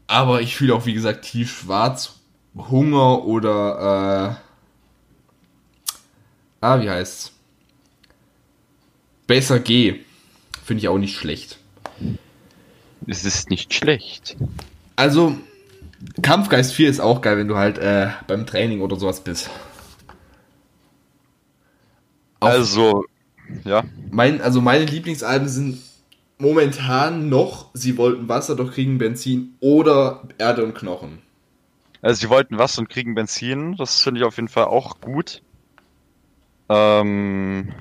Aber ich fühle auch, wie gesagt, tief schwarz, Hunger oder, äh, ah, wie heißt's? Besser geh. Finde ich auch nicht schlecht. Es ist nicht schlecht. Also, Kampfgeist 4 ist auch geil, wenn du halt äh, beim Training oder sowas bist. Auf- Also, ja. Mein, also meine Lieblingsalben sind momentan noch Sie wollten Wasser, doch kriegen Benzin oder Erde und Knochen. Also, sie wollten was und kriegen Benzin. Das finde ich auf jeden Fall auch gut. Ähm.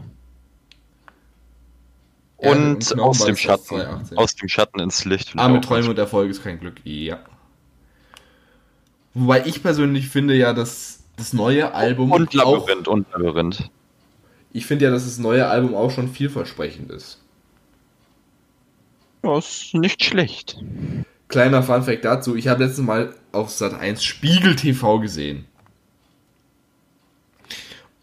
Und aus dem Schatten. 2018. Aus dem Schatten ins Licht. Arme auch Träume und Erfolg ist kein Glück. Ja. Wobei ich persönlich finde ja, dass das neue Album Und auch, Labyrinth, und Labyrinth. ich finde ja, dass das neue Album auch schon vielversprechend ist. Ja, ist nicht schlecht. Kleiner Funfact dazu, ich habe letztes Mal auf Sat 1 Spiegel TV gesehen.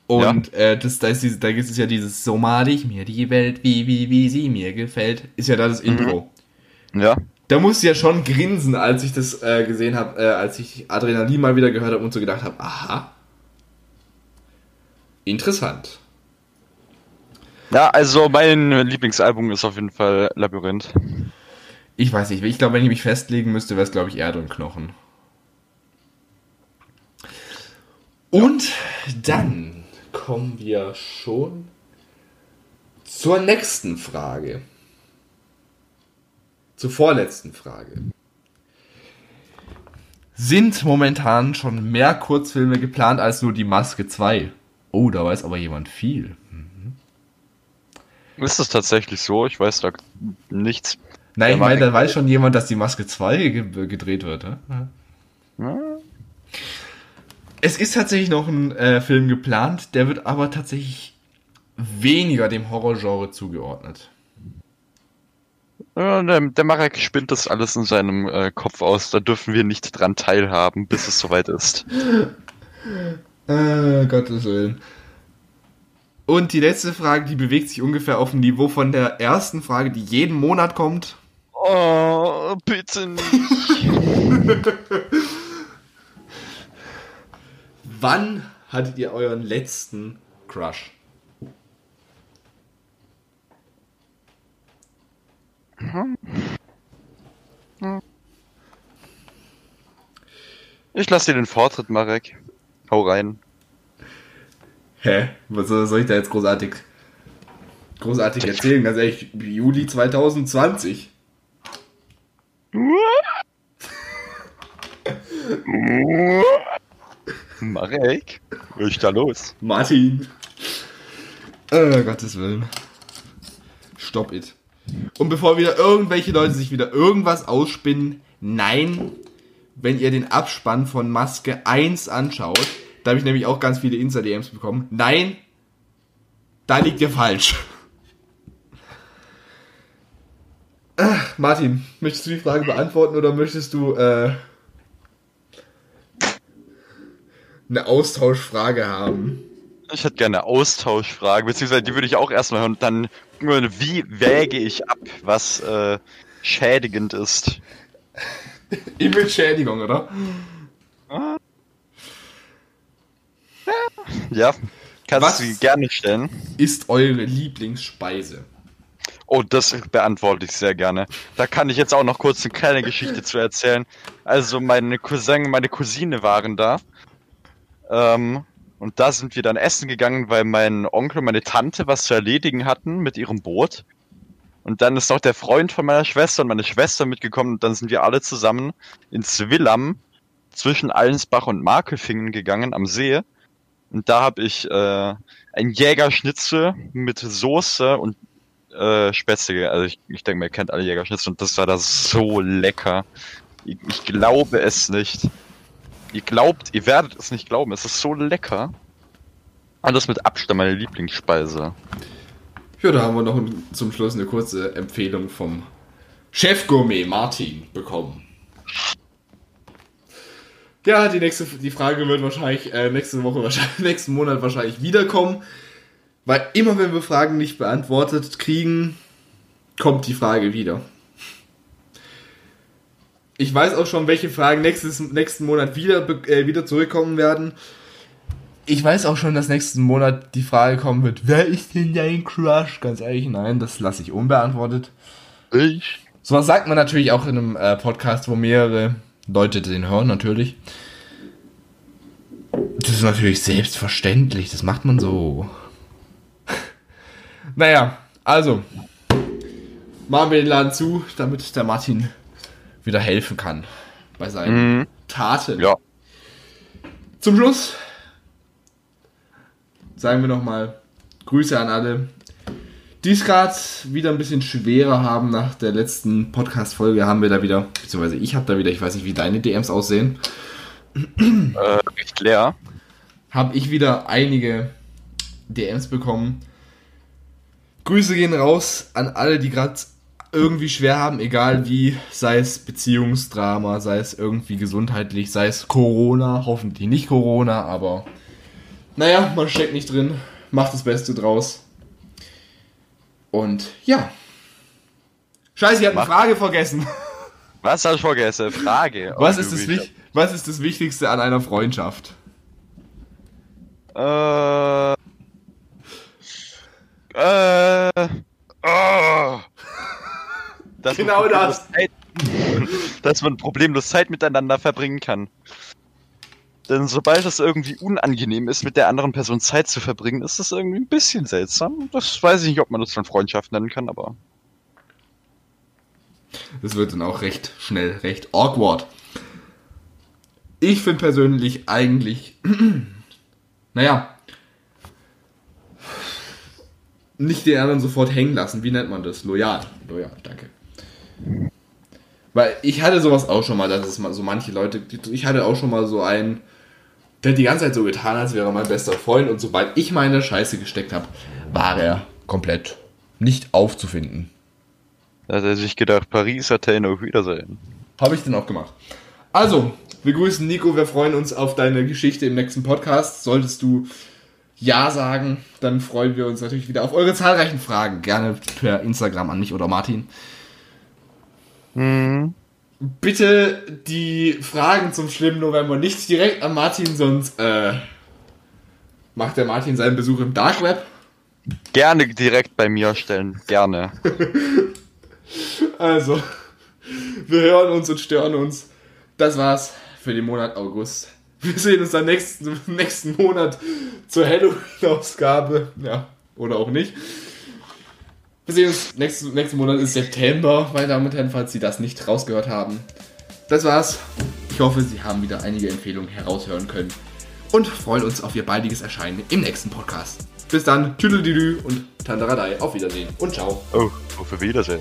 Und äh, das, da, ist diese, da gibt es ja dieses So mal ich mir die Welt, wie, wie, wie sie mir gefällt. Ist ja da das Intro. Ja. da musste ich ja schon grinsen, als ich das äh, gesehen habe, äh, als ich Adrenalin mal wieder gehört habe und so gedacht habe, aha. Interessant. Ja, also mein Lieblingsalbum ist auf jeden Fall Labyrinth. Ich weiß nicht, ich glaube, wenn ich mich festlegen müsste, wäre es, glaube ich, Erde und Knochen. Und dann kommen wir schon zur nächsten Frage. Zur vorletzten Frage. Sind momentan schon mehr Kurzfilme geplant als nur die Maske 2? Oh, da weiß aber jemand viel. Ist es tatsächlich so? Ich weiß da nichts. Nein, Ja, ich meine, da weiß schon jemand, dass die Maske 2 ge gedreht wird. Ne? Es ist tatsächlich noch ein äh, Film geplant, der wird aber tatsächlich weniger dem Horrorgenre zugeordnet. Ja, der, der Marek spinnt das alles in seinem äh, Kopf aus. Da dürfen wir nicht dran teilhaben, bis es soweit ist. [LAUGHS] Äh, Gottes Willen. Und die letzte Frage, die bewegt sich ungefähr auf dem Niveau von der ersten Frage, die jeden Monat kommt. Oh, bitte nicht. [LAUGHS] Wann hattet ihr euren letzten Crush? Ich lasse dir den Vortritt, Marek. Hau rein. Hä? Was soll ich da jetzt großartig, großartig erzählen? Ganz ehrlich, Juli 2020. [LAUGHS] Marek? Was ist da los? Martin. Äh, Gottes Willen. Stop it. Und bevor wieder irgendwelche Leute sich wieder irgendwas ausspinnen, nein, wenn ihr den Abspann von Maske 1 anschaut, da habe ich nämlich auch ganz viele Insta-DMs bekommen. Nein, da liegt ihr falsch. Äh, Martin, möchtest du die Frage beantworten oder möchtest du äh, eine Austauschfrage haben? Ich hätte gerne Austauschfragen, beziehungsweise die würde ich auch erstmal hören. Dann, wie wäge ich ab, was äh, schädigend ist? [LAUGHS] Image-Schädigung, oder? Ja, kannst Was? du sie gerne stellen. Ist eure Lieblingsspeise? Oh, das beantworte ich sehr gerne. Da kann ich jetzt auch noch kurz eine kleine Geschichte zu erzählen. Also meine Cousin meine Cousine waren da. Ähm, und da sind wir dann essen gegangen, weil mein Onkel und meine Tante was zu erledigen hatten mit ihrem Boot. Und dann ist noch der Freund von meiner Schwester und meine Schwester mitgekommen und dann sind wir alle zusammen ins Willam zwischen Allensbach und Markelfingen gegangen am See. Und da habe ich äh, ein Jägerschnitzel mit Soße und äh, Spätzle. Also ich, ich denke, ihr kennt alle Jägerschnitzel und das war da so lecker. Ich, ich glaube es nicht. Ihr glaubt, ihr werdet es nicht glauben. Es ist so lecker. Alles mit Abstand meine Lieblingsspeise. Ja, da haben wir noch zum Schluss eine kurze Empfehlung vom Chefgourmet Martin bekommen. Ja, die nächste die Frage wird wahrscheinlich äh, nächste Woche, wahrscheinlich [LAUGHS] nächsten Monat wahrscheinlich wiederkommen. Weil immer wenn wir Fragen nicht beantwortet kriegen, kommt die Frage wieder. Ich weiß auch schon, welche Fragen nächstes, nächsten Monat wieder, äh, wieder zurückkommen werden. Ich weiß auch schon, dass nächsten Monat die Frage kommen wird, wer ist denn dein Crush? Ganz ehrlich, nein, das lasse ich unbeantwortet. Ich? Sowas sagt man natürlich auch in einem äh, Podcast, wo mehrere Leute den hören, natürlich. Das ist natürlich selbstverständlich, das macht man so. [LAUGHS] naja, also. Machen wir den Laden zu, damit der Martin wieder helfen kann bei seinen Mhm. Taten. Ja. Zum Schluss sagen wir nochmal Grüße an alle, die es gerade wieder ein bisschen schwerer haben. Nach der letzten Podcast-Folge haben wir da wieder, beziehungsweise ich habe da wieder, ich weiß nicht, wie deine DMs aussehen, Äh, recht leer. habe ich wieder einige DMs bekommen. Grüße gehen raus an alle, die gerade irgendwie schwer haben, egal wie, sei es Beziehungsdrama, sei es irgendwie gesundheitlich, sei es Corona, hoffentlich nicht Corona, aber naja, man steckt nicht drin, macht das Beste draus. Und ja. Scheiße, ich habe [LAUGHS] eine Frage vergessen. Was habe ich vergessen? Frage. Was Oh, ist, das, was ist das Wichtigste an einer Freundschaft? Äh. Äh. Oh. Dass man Genau problemlos das. Zeit, [LAUGHS] dass man problemlos Zeit miteinander verbringen kann. Denn sobald es irgendwie unangenehm ist, mit der anderen Person Zeit zu verbringen, ist das irgendwie ein bisschen seltsam. Das weiß ich nicht, ob man das dann Freundschaft nennen kann, aber. Das wird dann auch recht schnell, recht awkward. Ich finde persönlich eigentlich, [CLEARS THROAT] naja, nicht den anderen sofort hängen lassen. Wie nennt man das? Loyal. Loyal, danke. Weil ich hatte sowas auch schon mal, dass es mal so manche Leute, ich hatte auch schon mal so einen, der hat die ganze Zeit so getan, als wäre er mein bester Freund und sobald ich meine Scheiße gesteckt habe, war er komplett nicht aufzufinden. Da hat er sich gedacht, Paris, Athen, auf Wiedersehen. Habe ich dann auch gemacht. Also, wir grüßen Nico, wir freuen uns auf deine Geschichte im nächsten Podcast. Solltest du Ja sagen, dann freuen wir uns natürlich wieder auf eure zahlreichen Fragen. Gerne per Instagram an mich oder Martin. Mhm. Bitte die Fragen zum schlimmen November nicht direkt an Martin, sonst äh, macht der Martin seinen Besuch im Dark Web. Gerne direkt bei mir stellen. Gerne. [LAUGHS] Also, wir hören uns und stören uns. Das war's für den Monat August. Wir sehen uns dann nächsten, [LAUGHS] nächsten Monat zur Halloween-Ausgabe. Ja, oder auch nicht. Wir sehen uns nächsten, nächsten Monat ist September, meine Damen und Herren, falls Sie das nicht rausgehört haben. Das war's. Ich hoffe, Sie haben wieder einige Empfehlungen heraushören können und freuen uns auf Ihr baldiges Erscheinen im nächsten Podcast. Bis dann, Tüdelidü und Tandaradei. Auf Wiedersehen und ciao. Oh, auf Wiedersehen.